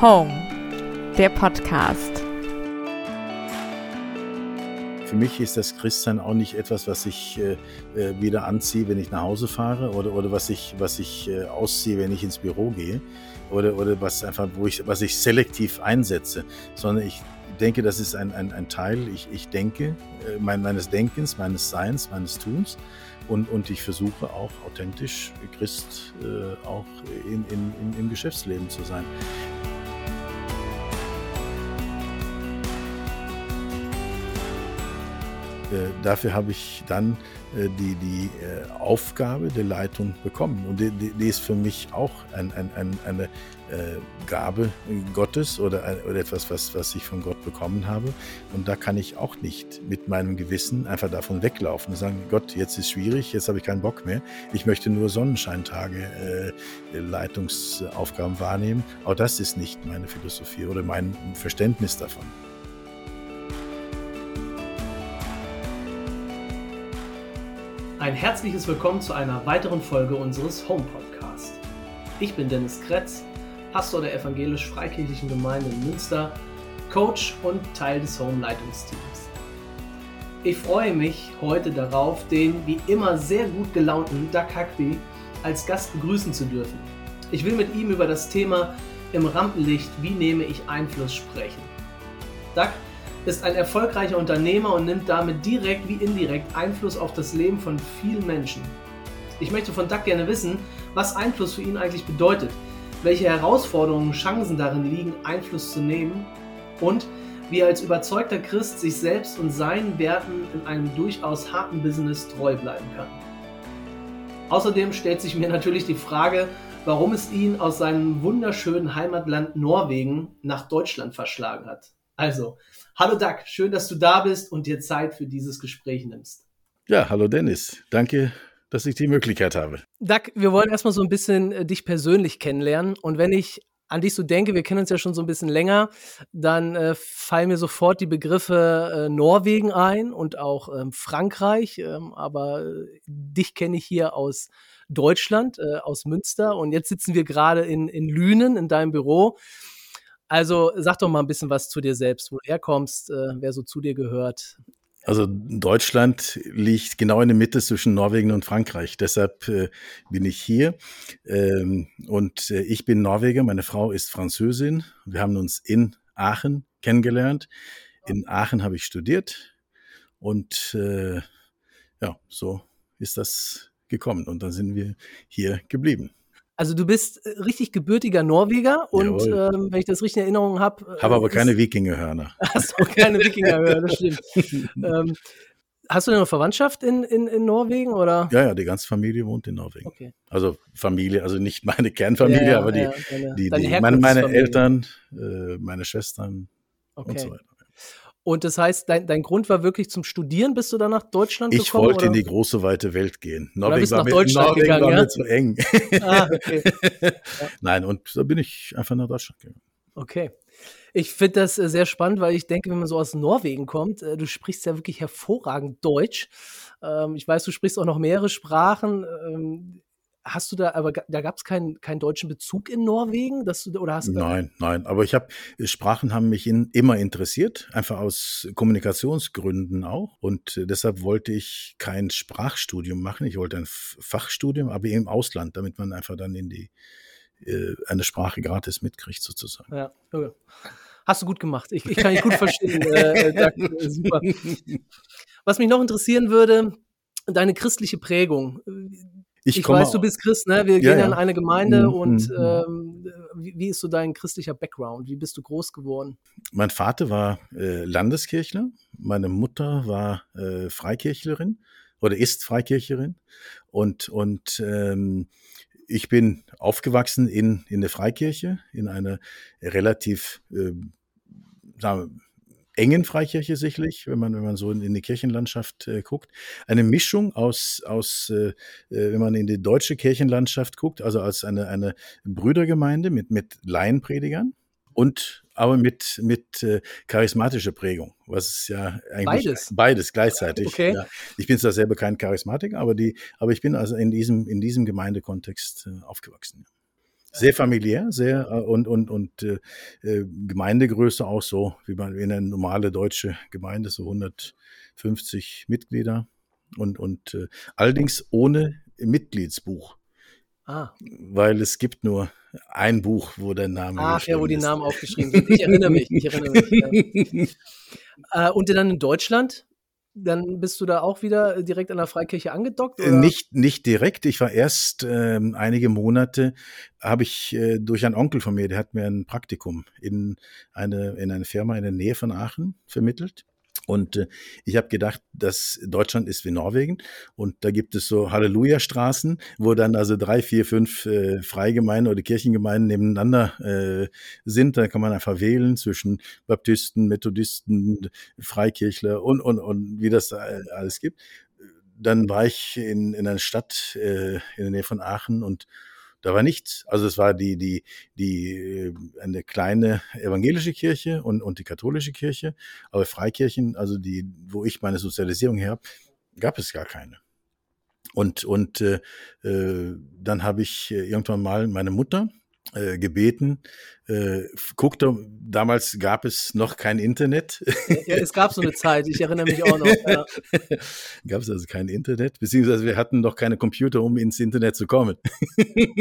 Home, der Podcast. Für mich ist das Christsein auch nicht etwas, was ich äh, äh, wieder anziehe, wenn ich nach Hause fahre oder, oder was ich, was ich äh, ausziehe, wenn ich ins Büro gehe oder, oder was einfach, wo ich, was ich selektiv einsetze, sondern ich denke, das ist ein, ein, ein Teil, ich, ich denke, äh, mein, meines Denkens, meines Seins, meines Tuns und, und ich versuche auch authentisch Christ äh, auch in, in, in, im Geschäftsleben zu sein. Dafür habe ich dann äh, die, die äh, Aufgabe der Leitung bekommen. Und die, die, ist für mich auch ein, ein, ein, eine Gabe Gottes oder, oder etwas, was, was ich von Gott bekommen habe. Und da kann ich auch nicht mit meinem Gewissen einfach davon weglaufen und sagen, Gott, jetzt ist schwierig, jetzt habe ich keinen Bock mehr. Ich möchte nur Sonnenscheintage äh, Leitungsaufgaben wahrnehmen. Auch das ist nicht meine Philosophie oder mein Verständnis davon. Ein herzliches Willkommen zu einer weiteren Folge unseres Home Podcast. Ich bin Dennis Kretz, Pastor der evangelisch-freikirchlichen Gemeinde in Münster, Coach und Teil des Home Leitungsteams. Ich freue mich heute darauf, den wie immer sehr gut gelaunten Doug Huckby als Gast begrüßen zu dürfen. Ich will mit ihm über das Thema im Rampenlicht, wie nehme ich Einfluss sprechen. Doug ist ein erfolgreicher Unternehmer und nimmt damit direkt wie indirekt Einfluss auf das Leben von vielen Menschen. Ich möchte von Doug gerne wissen, was Einfluss für ihn eigentlich bedeutet, welche Herausforderungen, Chancen darin liegen, Einfluss zu nehmen und wie er als überzeugter Christ sich selbst und seinen Werten in einem durchaus harten Business treu bleiben kann. Außerdem stellt sich mir natürlich die Frage, warum es ihn aus seinem wunderschönen Heimatland Norwegen nach Deutschland verschlagen hat. Also, Hallo Doug, schön, dass du da bist und dir Zeit für dieses Gespräch nimmst. Ja, hallo Dennis. Danke, dass ich die Möglichkeit habe. Doug, wir wollen erstmal so ein bisschen äh, dich persönlich kennenlernen. Und wenn ich an dich so denke, wir kennen uns ja schon so ein bisschen länger, dann äh, fallen mir sofort die Begriffe äh, Norwegen ein und auch ähm, Frankreich. Ähm, aber äh, dich kenne ich hier aus Deutschland, äh, aus Münster. Und jetzt sitzen wir gerade in, in Lünen in deinem Büro. Also sag doch mal ein bisschen was zu dir selbst, wo du herkommst, äh, wer so zu dir gehört. Also Deutschland liegt genau in der Mitte zwischen Norwegen und Frankreich. Deshalb äh, bin ich hier. Ähm, und äh, ich bin Norweger, meine Frau ist Französin. Wir haben uns in Aachen kennengelernt. In Aachen habe ich studiert. Und äh, ja, so ist das gekommen. Und dann sind wir hier geblieben. Also du bist äh, richtig gebürtiger Norweger und ähm, wenn ich das richtig in Erinnerung habe. Äh, habe aber keine Wikingerhörner. Hast du keine Wikingerhörner, das stimmt. ähm, hast du denn noch Verwandtschaft in, in, in Norwegen oder? Ja, ja, die ganze Familie wohnt in Norwegen. Okay. Also Familie, also nicht meine Kernfamilie, ja, ja, aber die, ja, die, die meine, meine Eltern, äh, meine Schwestern okay. und so weiter. Und das heißt, dein, dein Grund war wirklich zum Studieren, bist du dann nach Deutschland ich gekommen? Ich wollte oder? in die große, weite Welt gehen. Norwegen war, mir, Norwegen gegangen, war ja? mir zu eng. Ah, okay. Nein, und da bin ich einfach nach Deutschland gegangen. Okay. Ich finde das äh, sehr spannend, weil ich denke, wenn man so aus Norwegen kommt, äh, du sprichst ja wirklich hervorragend Deutsch. Ähm, ich weiß, du sprichst auch noch mehrere Sprachen. Hast du da, aber da gab es keinen, keinen deutschen Bezug in Norwegen? Dass du, oder hast du nein, nein. Aber ich habe, Sprachen haben mich in, immer interessiert, einfach aus Kommunikationsgründen auch. Und äh, deshalb wollte ich kein Sprachstudium machen. Ich wollte ein Fachstudium, aber im Ausland, damit man einfach dann in die, äh, eine Sprache gratis mitkriegt, sozusagen. Ja, okay. Hast du gut gemacht. Ich, ich kann dich gut verstehen. äh, danke, super. Was mich noch interessieren würde, deine christliche Prägung. Ich, ich weiß, du bist Christ, ne? Wir ja, gehen ja in eine Gemeinde mhm. und mhm. ähm, wie, wie, ist so dein christlicher Background? Wie bist du groß geworden? Mein Vater war äh, Landeskirchler, meine Mutter war äh, Freikirchlerin oder ist Freikirchlerin und und ähm, ich bin aufgewachsen in in der Freikirche in einer relativ äh, sagen wir, engen Freikirche sicherlich, wenn man, wenn man so in, in die Kirchenlandschaft äh, guckt. Eine Mischung aus, aus äh, äh, wenn man in die deutsche Kirchenlandschaft guckt, also als eine, eine Brüdergemeinde mit, mit Laienpredigern und aber mit, mit äh, charismatischer Prägung, was ist ja eigentlich beides, beides gleichzeitig. Okay. Ja. Ich bin zwar selber kein Charismatiker, aber die, aber ich bin also in diesem, in diesem Gemeindekontext äh, aufgewachsen. Sehr familiär, sehr äh, und und und äh, äh Gemeindegröße auch so wie man in eine normale deutsche Gemeinde so 150 Mitglieder und und äh, allerdings ohne Mitgliedsbuch. Ah. Weil es gibt nur ein Buch, wo der Name Ach ja, wo die Namen aufgeschrieben sind. Ich erinnere mich. Ich erinnere mich ja. äh, und dann in Deutschland? Dann bist du da auch wieder direkt an der Freikirche angedockt? Oder? Nicht, nicht direkt. Ich war erst ähm, einige Monate, habe ich äh, durch einen Onkel von mir, der hat mir ein Praktikum in eine, in eine Firma in der Nähe von Aachen vermittelt. Und äh, ich habe gedacht, dass Deutschland ist wie Norwegen und da gibt es so Halleluja-Straßen, wo dann also drei, vier, fünf äh, Freigemeinden oder Kirchengemeinden nebeneinander äh, sind. Da kann man einfach wählen zwischen Baptisten, Methodisten, Freikirchler und, und, und wie das alles gibt. Dann war ich in, in einer Stadt äh, in der Nähe von Aachen und da war nichts. Also es war die, die, die, äh, eine kleine evangelische Kirche und, und die katholische Kirche. Aber Freikirchen, also die, wo ich meine Sozialisierung her habe, gab es gar keine. Und, und äh, äh dann habe ich äh, irgendwann mal meine Mutter, äh, gebeten. Äh, guckte, damals gab es noch kein Internet. Ja, es gab so eine Zeit, ich erinnere mich auch noch. Ja. Gab es also kein Internet, beziehungsweise wir hatten noch keine Computer, um ins Internet zu kommen.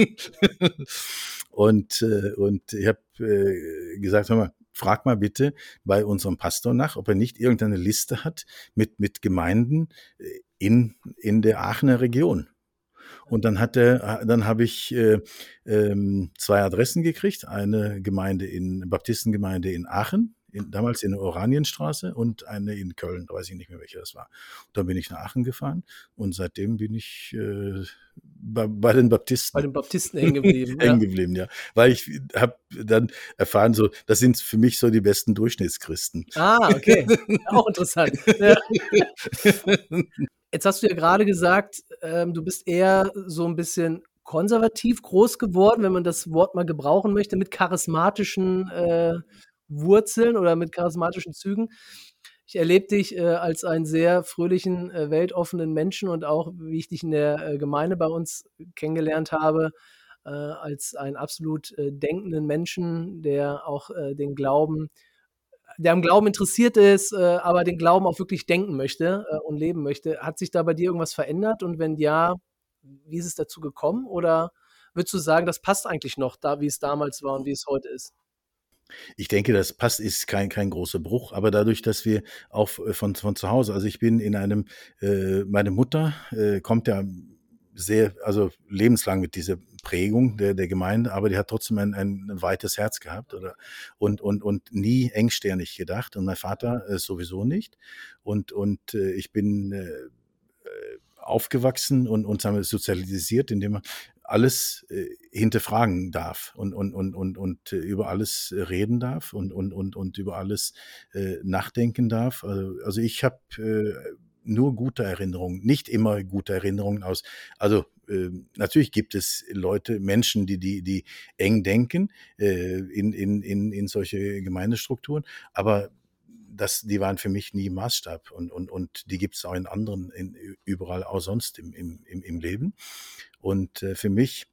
und, äh, und ich habe äh, gesagt, hör mal, frag mal bitte bei unserem Pastor nach, ob er nicht irgendeine Liste hat mit, mit Gemeinden äh, in, in der Aachener Region. Und dann hat er, dann habe ich äh, ähm, zwei Adressen gekriegt. Eine Gemeinde in Baptistengemeinde in Aachen, in, damals in der Oranienstraße und eine in Köln, da weiß ich nicht mehr, welche das war. Und dann bin ich nach Aachen gefahren und seitdem bin ich äh, bei, bei, den Baptisten. Bei den Baptisten hängen geblieben. hängen geblieben, ja. Weil ich habe dann erfahren, so, das sind für mich so die besten Durchschnittschristen. Ah, okay. Auch interessant. Ja. Jetzt hast du ja gerade gesagt, ähm, du bist eher so ein bisschen konservativ groß geworden, wenn man das Wort mal gebrauchen möchte, mit charismatischen äh, Wurzeln oder mit charismatischen Zügen. Ich erlebe dich äh, als einen sehr fröhlichen, äh, weltoffenen Menschen und auch, wie ich dich in der äh, Gemeinde bei uns kennengelernt habe, äh, als einen absolut äh, denkenden Menschen, der auch äh, den Glauben der am Glauben interessiert ist, äh, aber den Glauben auch wirklich denken möchte äh, und leben möchte. Hat sich da bei dir irgendwas verändert? Und wenn ja, wie ist es dazu gekommen? Oder würdest du sagen, das passt eigentlich noch, da wie es damals war und wie es heute ist? Ich denke, das passt, ist kein, kein großer Bruch, aber dadurch, dass wir auch äh, von, von zu Hause, also ich bin in einem, äh, meine Mutter äh, kommt ja sehr, also lebenslang mit dieser Prägung der, der Gemeinde, aber die hat trotzdem ein, ein, weites Herz gehabt oder, und, und, und nie engsternig gedacht und mein Vater äh, sowieso nicht. Und, und äh, ich bin äh, äh aufgewachsen und, und sagen wir, sozialisiert, indem man alles äh, hinterfragen darf und, und, und, und, und äh, über alles reden darf und, und, und, und über alles äh, nachdenken darf. Also, also ich habe äh, nur gute Erinnerungen, nicht immer gute Erinnerungen aus. Also äh, natürlich gibt es Leute, Menschen, die, die, die eng denken äh, in, in, in, in solche Gemeindestrukturen, aber das, die waren für mich nie Maßstab und, und, und die gibt es auch in anderen, in, überall auch sonst im, im, im Leben. Und äh, für mich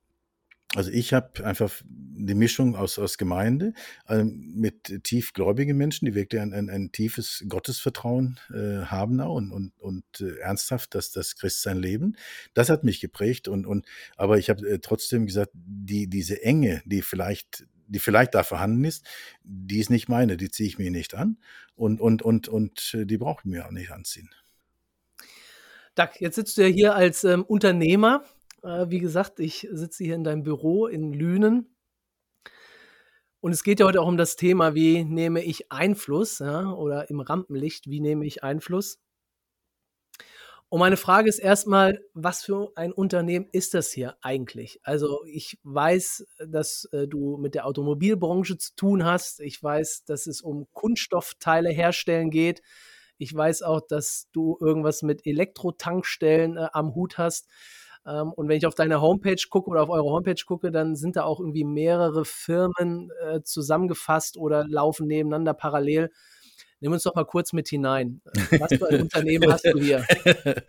also ich habe einfach die Mischung aus, aus Gemeinde äh, mit tiefgläubigen Menschen, die wirklich ein, ein, ein tiefes Gottesvertrauen äh, haben und, und, und äh, ernsthaft dass das Christsein leben. Das hat mich geprägt und, und aber ich habe äh, trotzdem gesagt, die, diese Enge, die vielleicht die vielleicht da vorhanden ist, die ist nicht meine, die ziehe ich mir nicht an und, und, und, und äh, die brauche ich mir auch nicht anziehen. Dag, jetzt sitzt du ja hier als ähm, Unternehmer äh, wie gesagt, ich sitze hier in deinem Büro in Lünen. Und es geht ja heute auch um das Thema, wie nehme ich Einfluss, ja, oder im Rampenlicht, wie nehme ich Einfluss? Und meine Frage ist erstmal, was für ein Unternehmen ist das hier eigentlich? Also ich weiß, dass äh, du mit der Automobilbranche zu tun hast. Ich weiß, dass es um Kunststoffteile herstellen geht. Ich weiß auch, dass du irgendwas mit Elektrotankstellen äh, am Hut hast. Ähm, und wenn ich auf deine Homepage gucke oder auf eure Homepage gucke, dann sind da auch irgendwie mehrere Firmen äh, zusammengefasst oder laufen nebeneinander parallel. Nimm uns doch mal kurz mit hinein. Was für ein Unternehmen hast du hier?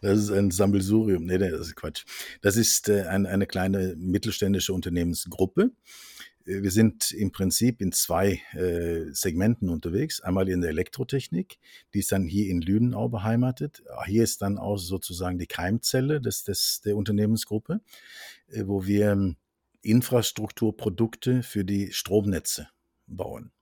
Das ist ein Sammelsurium. Nee, das ist Quatsch. Das ist äh, ein, eine kleine mittelständische Unternehmensgruppe. Äh, wir sind im Prinzip in zwei äh, Segmenten unterwegs. Einmal in der Elektrotechnik, die ist dann hier in Lüdenau beheimatet. Hier ist dann auch sozusagen die Keimzelle des, des, der Unternehmensgruppe, äh, wo wir ähm, Infrastrukturprodukte für die Stromnetze bauen.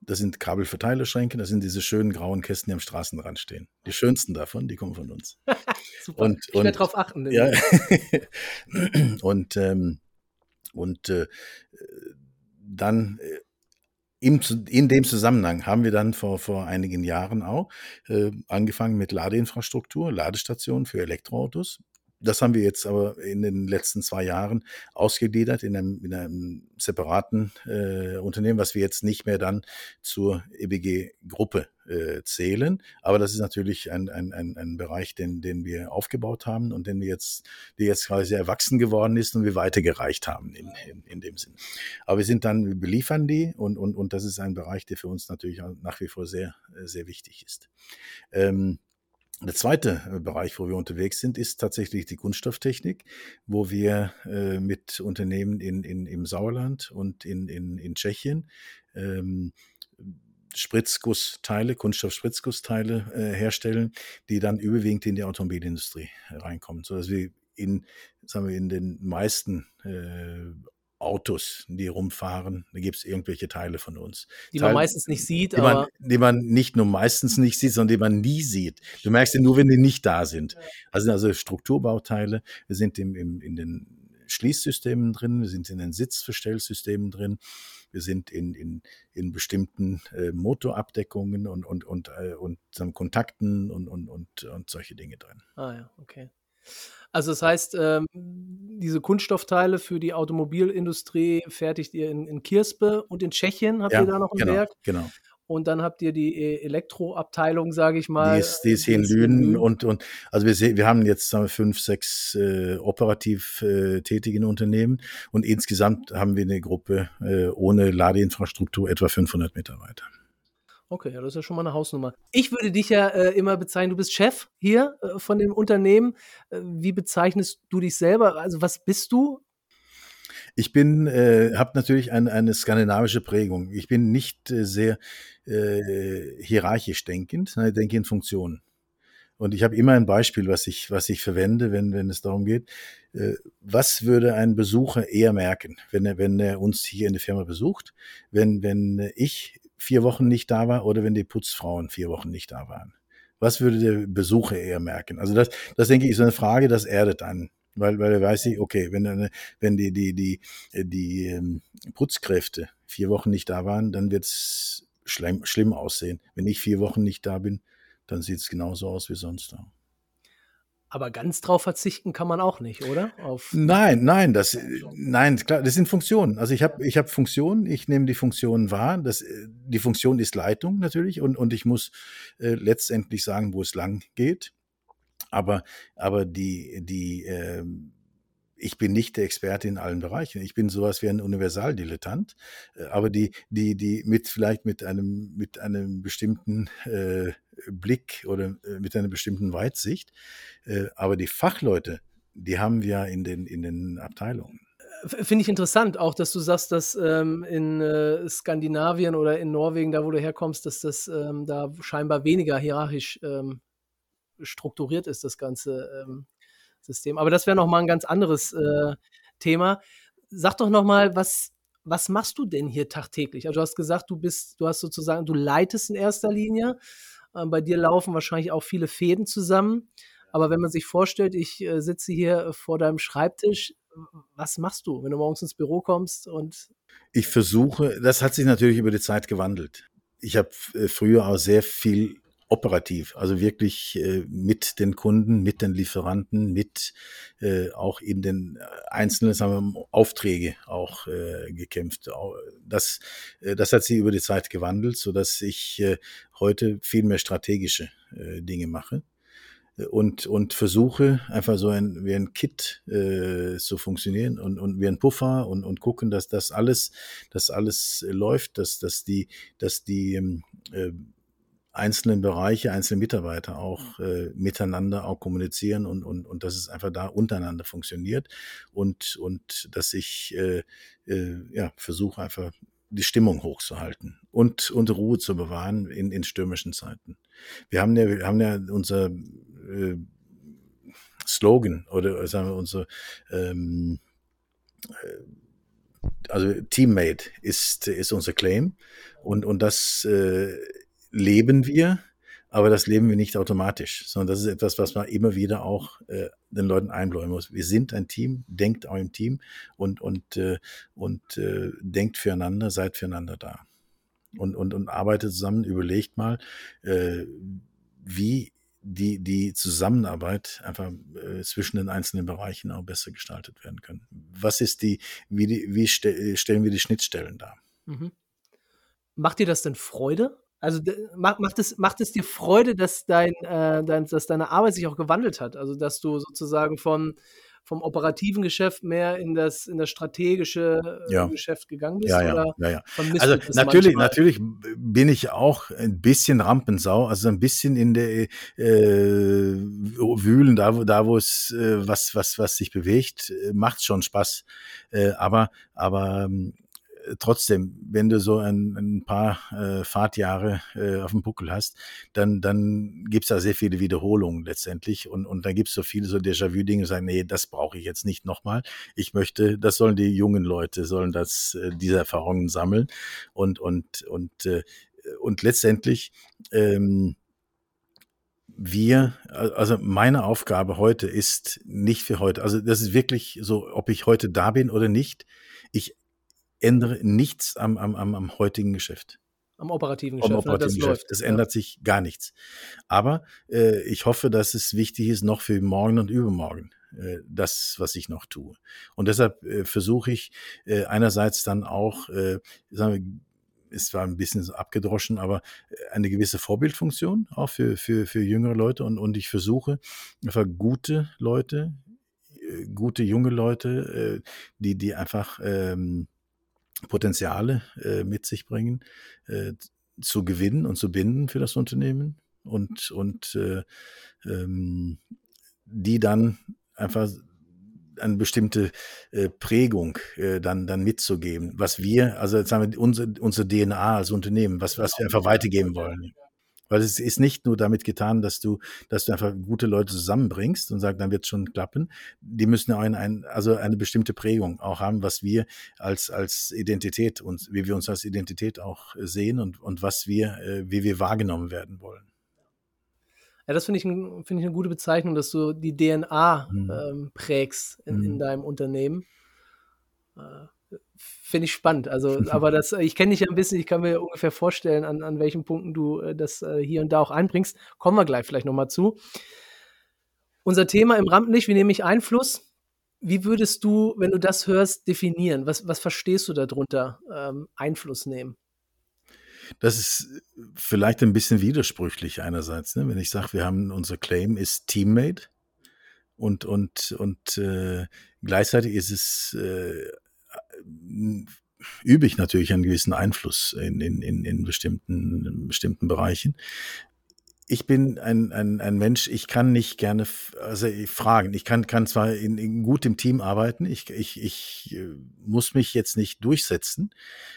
Das sind Kabelverteilerschränke, das sind diese schönen grauen Kästen, die am Straßenrand stehen. Die schönsten davon, die kommen von uns. Super. Und, ich werde darauf achten. Ja. und ähm, und äh, dann äh, im, in dem Zusammenhang haben wir dann vor, vor einigen Jahren auch äh, angefangen mit Ladeinfrastruktur, Ladestationen für Elektroautos. Das haben wir jetzt aber in den letzten zwei Jahren ausgegliedert in einem, in einem separaten äh, Unternehmen, was wir jetzt nicht mehr dann zur EBG-Gruppe äh, zählen. Aber das ist natürlich ein, ein, ein, ein Bereich, den, den wir aufgebaut haben und den wir jetzt, der jetzt quasi erwachsen geworden ist und wir weitergereicht haben in, in, in dem Sinn. Aber wir sind dann, wir beliefern die und, und, und das ist ein Bereich, der für uns natürlich nach wie vor sehr, sehr wichtig ist. Ähm, der zweite äh, Bereich, wo wir unterwegs sind, ist tatsächlich die Kunststofftechnik, wo wir äh, mit Unternehmen in, in, im Sauerland und in, in, in Tschechien ähm, Spritzgussteile, Kunststoff-Spritzgussteile äh, herstellen, die dann überwiegend in die Automobilindustrie reinkommen, sodass wir in, sagen wir, in den meisten äh, Autos, die rumfahren. Da gibt es irgendwelche Teile von uns. Die Teil, man meistens nicht sieht, die man, die man nicht nur meistens nicht sieht, sondern die man nie sieht. Du merkst sie nur, wenn die nicht da sind. Also, also Strukturbauteile. Wir sind im, im, in den Schließsystemen drin, wir sind in den Sitzverstellsystemen drin, wir sind in, in, in bestimmten äh, Motorabdeckungen und, und, und, äh, und Kontakten und, und, und, und solche Dinge drin. Ah ja, okay. Also das heißt, ähm, diese Kunststoffteile für die Automobilindustrie fertigt ihr in, in Kirspe und in Tschechien habt ja, ihr da noch ein genau, Werk. Genau. Und dann habt ihr die e-, Elektroabteilung, sage ich mal. Die ist, die ist hier in Lünen und, und also wir, wir haben jetzt sagen wir, fünf, sechs äh, operativ äh, tätigen Unternehmen und insgesamt haben wir eine Gruppe äh, ohne Ladeinfrastruktur etwa 500 Mitarbeiter. Okay, ja, das ist ja schon mal eine Hausnummer. Ich würde dich ja äh, immer bezeichnen, du bist Chef hier äh, von dem Unternehmen. Äh, wie bezeichnest du dich selber? Also was bist du? Ich bin, äh, habe natürlich ein, eine skandinavische Prägung. Ich bin nicht äh, sehr äh, hierarchisch denkend, sondern ich denke in Funktionen. Und ich habe immer ein Beispiel, was ich, was ich verwende, wenn, wenn es darum geht, äh, was würde ein Besucher eher merken, wenn er, wenn er uns hier in der Firma besucht, wenn, wenn ich vier Wochen nicht da war oder wenn die Putzfrauen vier Wochen nicht da waren? Was würde der Besucher eher merken? Also das, das denke ich, ist eine Frage, das erdet einen. Weil, weil er weiß ich, okay, wenn, wenn die, die, die, die ähm, Putzkräfte vier Wochen nicht da waren, dann wird es schlimm, schlimm aussehen. Wenn ich vier Wochen nicht da bin, dann sieht es genauso aus wie sonst auch. Aber ganz drauf verzichten kann man auch nicht, oder? Auf nein, nein, das, nein, klar, das sind Funktionen. Also ich habe, ich habe Funktionen, ich nehme die Funktionen wahr. Das, die Funktion ist Leitung natürlich und, und ich muss äh, letztendlich sagen, wo es lang geht. Aber, aber die, die, äh, ich bin nicht der Experte in allen Bereichen. Ich bin sowas wie ein Universaldilettant, äh, aber die, die, die mit vielleicht mit einem, mit einem bestimmten äh, Blick oder äh, mit einer bestimmten Weitsicht. Äh, aber die Fachleute, die haben wir in den, in den Abteilungen. Finde ich interessant, auch dass du sagst, dass ähm, in äh, Skandinavien oder in Norwegen, da wo du herkommst, dass das ähm, da scheinbar weniger hierarchisch ähm, strukturiert ist, das ganze ähm, System. Aber das wäre nochmal ein ganz anderes äh, Thema. Sag doch nochmal, was, was machst du denn hier tagtäglich? Also du hast gesagt, du bist, du hast sozusagen, du leitest in erster Linie. Äh, bei dir laufen wahrscheinlich auch viele Fäden zusammen. Aber wenn man sich vorstellt, ich äh, sitze hier vor deinem Schreibtisch, was machst du, wenn du morgens ins Büro kommst und ich versuche, das hat sich natürlich über die Zeit gewandelt. Ich habe äh, früher auch sehr viel operativ, also wirklich äh, mit den Kunden, mit den Lieferanten, mit äh, auch in den äh, einzelnen sagen wir, Aufträge auch äh, gekämpft. Das, äh, das hat sich über die Zeit gewandelt, so dass ich äh, heute viel mehr strategische äh, Dinge mache. und, und versuche einfach so ein, wie ein Kit äh, zu funktionieren und, und wie ein Puffer und, und gucken, dass das alles, dass alles läuft, dass, dass die, dass die ähm, äh, einzelnen Bereiche, einzelne Mitarbeiter auch äh, miteinander auch kommunizieren und, und, und dass es einfach da untereinander funktioniert und, und dass ich äh, äh, ja, versuche einfach die Stimmung hochzuhalten und, und Ruhe zu bewahren in, in stürmischen Zeiten. Wir haben ja, wir haben ja unser äh, Slogan oder sagen wir unser ähm, äh, also Teammate ist, ist unser Claim und, und das äh, leben wir, aber das leben wir nicht automatisch, sondern das ist etwas, was man immer wieder auch äh, den Leuten einbläuen muss. Wir sind ein Team, denkt auch im Team und, und, äh, und äh, denkt füreinander, seid füreinander da. Und, und, und arbeitet zusammen, überlegt mal, äh, wie die, die Zusammenarbeit einfach äh, zwischen den einzelnen Bereichen auch besser gestaltet werden können. Was ist die, wie, die, wie ste stellen wir die Schnittstellen dar? Mhm. Macht dir das denn Freude? Also macht, macht, es, macht es dir Freude, dass, dein, äh, dein, dass deine Arbeit sich auch gewandelt hat? Also dass du sozusagen von, vom operativen Geschäft mehr in das, in das strategische äh, ja. Geschäft gegangen bist? Ja, ja, ja, ja. Also natürlich, natürlich bin ich auch ein bisschen Rampensau, also ein bisschen in der äh, Wühlen, da, wo, da wo es äh, was, was, was sich bewegt, äh, macht schon Spaß. Äh, aber, aber ähm, trotzdem, wenn du so ein, ein paar äh, Fahrtjahre äh, auf dem Buckel hast, dann, dann gibt's da sehr viele Wiederholungen letztendlich und, und da gibt's so viele so Déjà-vu-Dinge, sagen, nee, das brauche ich jetzt nicht nochmal. Ich möchte, das sollen die jungen Leute, sollen das, äh, diese Erfahrungen sammeln und, und, und, äh, und letztendlich, ähm, wir, also meine Aufgabe heute ist nicht für heute, also das ist wirklich so, ob ich heute da bin oder nicht. Ich ändere nichts am, am, am, am heutigen Geschäft. Am operativen Geschäft. Am operativen das Geschäft. Läuft. Das ändert ja. sich gar nichts. Aber äh, ich hoffe, dass es wichtig ist, noch für morgen und übermorgen äh, das, was ich noch tue. Und deshalb äh, versuche ich äh, einerseits dann auch, äh, sagen wir, ist zwar ein bisschen so abgedroschen, aber äh, eine gewisse Vorbildfunktion auch für, für, für jüngere Leute und, und ich versuche einfach gute Leute, äh, gute junge Leute, äh, die, die einfach ähm, Potenziale äh, mit sich bringen, äh, zu gewinnen und zu binden für das Unternehmen und, und äh, ähm, die dann einfach eine bestimmte äh, Prägung äh, dann, dann mitzugeben, was wir, also jetzt haben wir unsere, unsere DNA als Unternehmen, was, was wir einfach weitergeben wollen. Weil es ist nicht nur damit getan, dass du, dass du einfach gute Leute zusammenbringst und sagst, dann wird es schon klappen. Die müssen ja ein, ein, also eine bestimmte Prägung auch haben, was wir als, als Identität und wie wir uns als Identität auch sehen und, und was wir, äh, wie wir wahrgenommen werden wollen. Ja, das finde ich, find ich eine gute Bezeichnung, dass du die DNA mhm. ähm, prägst in, mhm. in, deinem Unternehmen. Äh, Finde ich spannend. Also, aber das, ich kenne dich ja ein bisschen, ich kann mir ungefähr vorstellen, an, an welchen Punkten du äh, das äh, hier und da auch einbringst. Kommen wir gleich vielleicht nochmal zu. Unser Thema im Rampenlicht, wie nehme ich Einfluss? Wie würdest du, wenn du das hörst, definieren? Was, was verstehst du darunter, ähm, Einfluss nehmen? Das ist vielleicht ein bisschen widersprüchlich einerseits, ne? wenn ich sage, wir haben unser Claim ist Teammate und und und äh, gleichzeitig ist es äh, übe ich natürlich einen gewissen Einfluss in, in, in, in bestimmten, in bestimmten Bereichen. Ich bin ein, ein, ein Mensch, ich kann nicht gerne also fragen. Ich kann, kann zwar in, in gut im Team arbeiten, ich, ich, ich äh, muss mich jetzt nicht durchsetzen,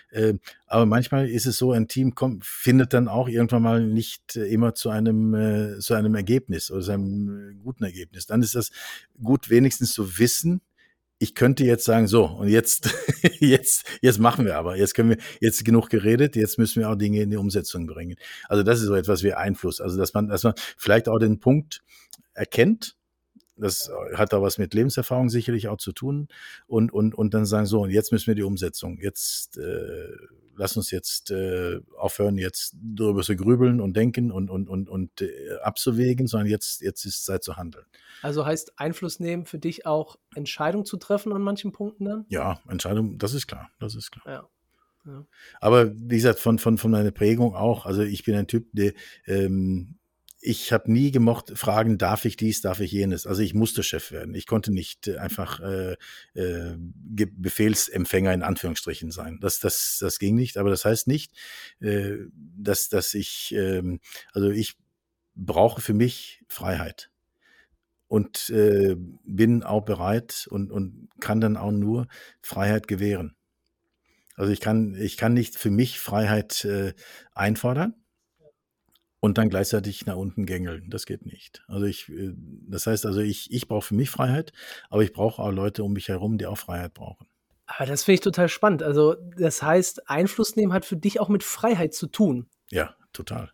äh, aber manchmal ist es so, ein Team kommt, findet dann auch irgendwann mal nicht immer zu einem, äh, zu einem Ergebnis oder zu einem guten Ergebnis. Dann ist das gut, wenigstens zu wissen, ich könnte jetzt sagen, so, und jetzt, jetzt, jetzt machen wir aber. Jetzt können wir, jetzt genug geredet, jetzt müssen wir auch Dinge in die Umsetzung bringen. Also das ist so etwas wie Einfluss. Also, dass man, dass man vielleicht auch den Punkt erkennt, das hat da was mit Lebenserfahrung sicherlich auch zu tun. Und, und, und dann sagen, so, und jetzt müssen wir die Umsetzung. Jetzt äh, lass uns jetzt äh, aufhören, jetzt darüber zu grübeln und denken und, und, und, und äh, abzuwägen, sondern jetzt, jetzt ist Zeit zu handeln. Also heißt Einfluss nehmen für dich auch Entscheidungen zu treffen an manchen Punkten dann? Ja, Entscheidung, das ist klar, das ist klar. Ja. Ja. Aber wie gesagt, von, von, von meiner Prägung auch, also ich bin ein Typ, der, ähm, ich habe nie gemocht, fragen, darf ich dies, darf ich jenes. Also ich musste Chef werden. Ich konnte nicht einfach äh, äh, Befehlsempfänger in Anführungsstrichen sein. Das, das, das ging nicht, aber das heißt nicht, äh, dass, dass ich, äh, also ich brauche für mich Freiheit und äh, bin auch bereit und, und kann dann auch nur Freiheit gewähren. Also ich kann, ich kann nicht für mich Freiheit äh, einfordern und dann gleichzeitig nach unten gängeln. Das geht nicht. Also ich, äh, das heißt also, ich, ich brauche für mich Freiheit, aber ich brauche auch Leute um mich herum, die auch Freiheit brauchen. Aber das finde ich total spannend. Also das heißt, Einfluss nehmen hat für dich auch mit Freiheit zu tun. Ja, total.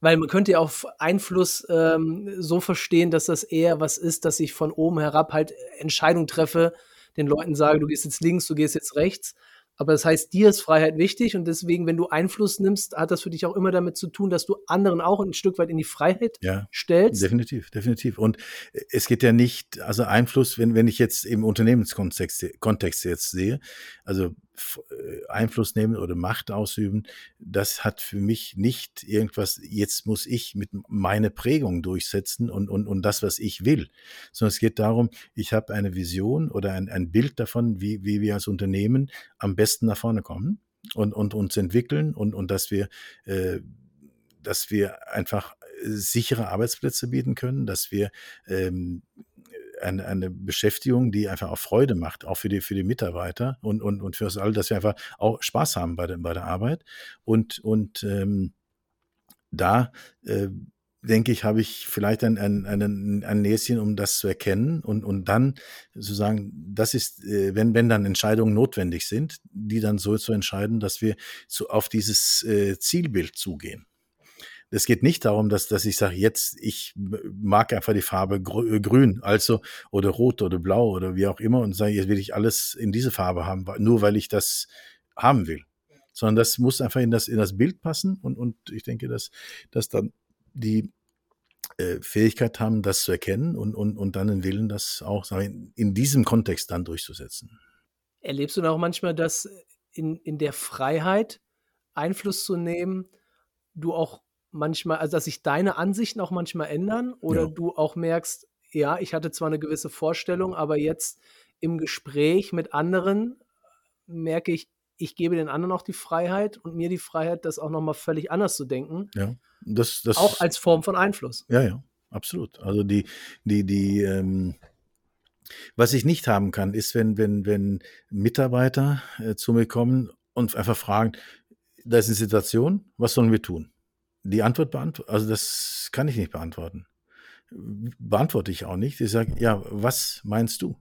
Weil man könnte ja auch Einfluss ähm, so verstehen, dass das eher was ist, dass ich von oben herab halt Entscheidungen treffe, den Leuten sage, du gehst jetzt links, du gehst jetzt rechts. Aber das heißt, dir ist Freiheit wichtig und deswegen, wenn du Einfluss nimmst, hat das für dich auch immer damit zu tun, dass du anderen auch ein Stück weit in die Freiheit ja, stellst. Definitiv, definitiv. Und es geht ja nicht, also Einfluss, wenn, wenn ich jetzt im Unternehmenskontext Kontext jetzt sehe, also äh, Einfluss nehmen oder Macht ausüben, das hat für mich nicht irgendwas, jetzt muss ich mit meine Prägung durchsetzen und, und, und das, was ich will, sondern es geht darum, ich habe eine Vision oder ein, ein Bild davon, wie, wie wir als Unternehmen am besten nach vorne kommen und, und uns entwickeln und, und dass wir, äh, dass wir einfach sichere Arbeitsplätze bieten können, dass wir ähm, eine, eine Beschäftigung, die einfach auch Freude macht, auch für die, für die Mitarbeiter und, und, und für uns alle, dass wir einfach auch Spaß haben bei der, bei der Arbeit. Und, und ähm, da äh, denke ich, habe ich vielleicht ein, ein, ein, ein Näschen, um das zu erkennen und, und dann sozusagen, das ist, äh, wenn, wenn dann Entscheidungen notwendig sind, die dann so zu entscheiden, dass wir so auf dieses äh, Zielbild zugehen es geht nicht darum, dass, dass ich sage, jetzt, ich mag einfach die Farbe äh, grün, also oder rot oder blau oder wie auch immer und sage, jetzt will ich alles in diese Farbe haben, nur weil ich das haben will. Sondern das muss einfach in das, in das Bild passen und, und ich denke, dass, dass dann die äh, Fähigkeit haben, das zu erkennen und, und, und dann den Willen, das auch sagen, in diesem Kontext dann durchzusetzen. Erlebst du auch manchmal, dass in, in der Freiheit Einfluss zu nehmen, du auch manchmal, also dass sich deine Ansichten auch manchmal ändern oder ja. du auch merkst, ja, ich hatte zwar eine gewisse Vorstellung, aber jetzt im Gespräch mit anderen merke ich, ich gebe den anderen auch die Freiheit und mir die Freiheit, das auch nochmal völlig anders zu denken. Ja, das, das. Auch als Form von Einfluss. Ja, ja, absolut. Also die, die, die, ähm, was ich nicht haben kann, ist, wenn, wenn, wenn Mitarbeiter äh, zu mir kommen und einfach fragen, da ist eine Situation, was sollen wir tun? Die Antwort beantworten, also das kann ich nicht beantworten. Beantworte ich auch nicht. Ich sage, ja, was meinst du?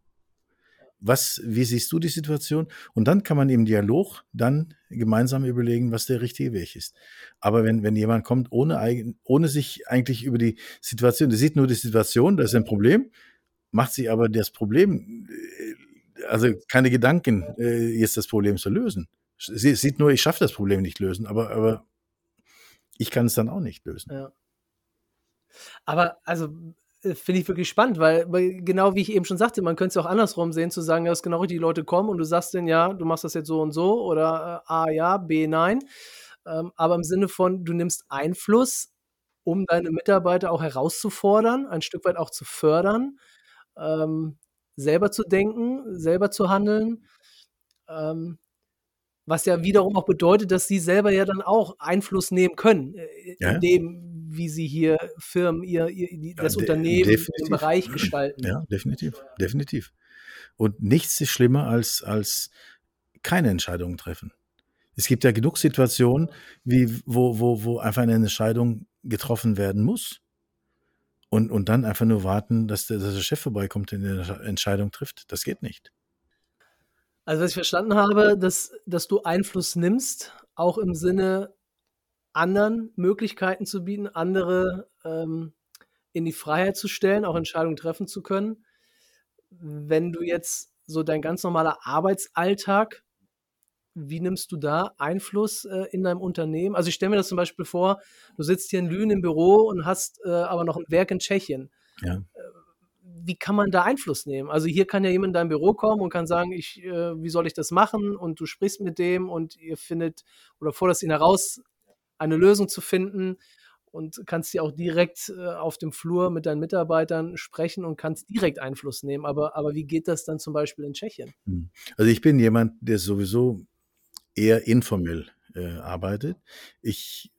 Was, wie siehst du die Situation? Und dann kann man im Dialog dann gemeinsam überlegen, was der richtige Weg ist. Aber wenn, wenn jemand kommt, ohne, eigen, ohne sich eigentlich über die Situation, der sieht nur die Situation, da ist ein Problem, macht sich aber das Problem, äh, also keine Gedanken, äh, jetzt das Problem zu lösen. Sie sieht nur, ich schaffe das Problem nicht lösen, aber, aber ich kann es dann auch nicht lösen. Ja. Aber also äh, finde ich wirklich spannend, weil, genau wie ich eben schon sagte, man könnte es auch andersrum sehen, zu sagen, dass genau die Leute kommen und du sagst denen, ja, du machst das jetzt so und so oder äh, A ja, B nein. Ähm, aber im Sinne von, du nimmst Einfluss, um deine Mitarbeiter auch herauszufordern, ein Stück weit auch zu fördern, ähm, selber zu denken, selber zu handeln. Ähm, was ja wiederum auch bedeutet, dass sie selber ja dann auch Einfluss nehmen können, äh, ja. in dem, wie sie hier Firmen, ihr, ihr das ja, Unternehmen im Bereich gestalten. Ja, definitiv, definitiv. Und nichts ist schlimmer als, als keine Entscheidungen treffen. Es gibt ja genug Situationen, wie, wo, wo, wo einfach eine Entscheidung getroffen werden muss. Und, und dann einfach nur warten, dass der, dass der Chef vorbeikommt und eine Entscheidung trifft. Das geht nicht. Also, was ich verstanden habe, dass, dass du Einfluss nimmst, auch im Sinne, anderen Möglichkeiten zu bieten, andere ähm, in die Freiheit zu stellen, auch Entscheidungen treffen zu können. Wenn du jetzt so dein ganz normaler Arbeitsalltag, wie nimmst du da Einfluss äh, in deinem Unternehmen? Also ich stelle mir das zum Beispiel vor, du sitzt hier in Lünen im Büro und hast äh, aber noch ein Werk in Tschechien. Ja. Wie kann man da Einfluss nehmen? Also hier kann ja jemand in dein Büro kommen und kann sagen, ich, äh, wie soll ich das machen? Und du sprichst mit dem und ihr findet oder forderst ihn heraus, eine Lösung zu finden. und kannst ja auch direkt äh, auf dem Flur mit deinen Mitarbeitern sprechen und kannst direkt Einfluss nehmen. Aber, aber wie geht das dann zum Beispiel in Tschechien? Hm. Also ich bin jemand, der sowieso eher informell äh, arbeitet. Ich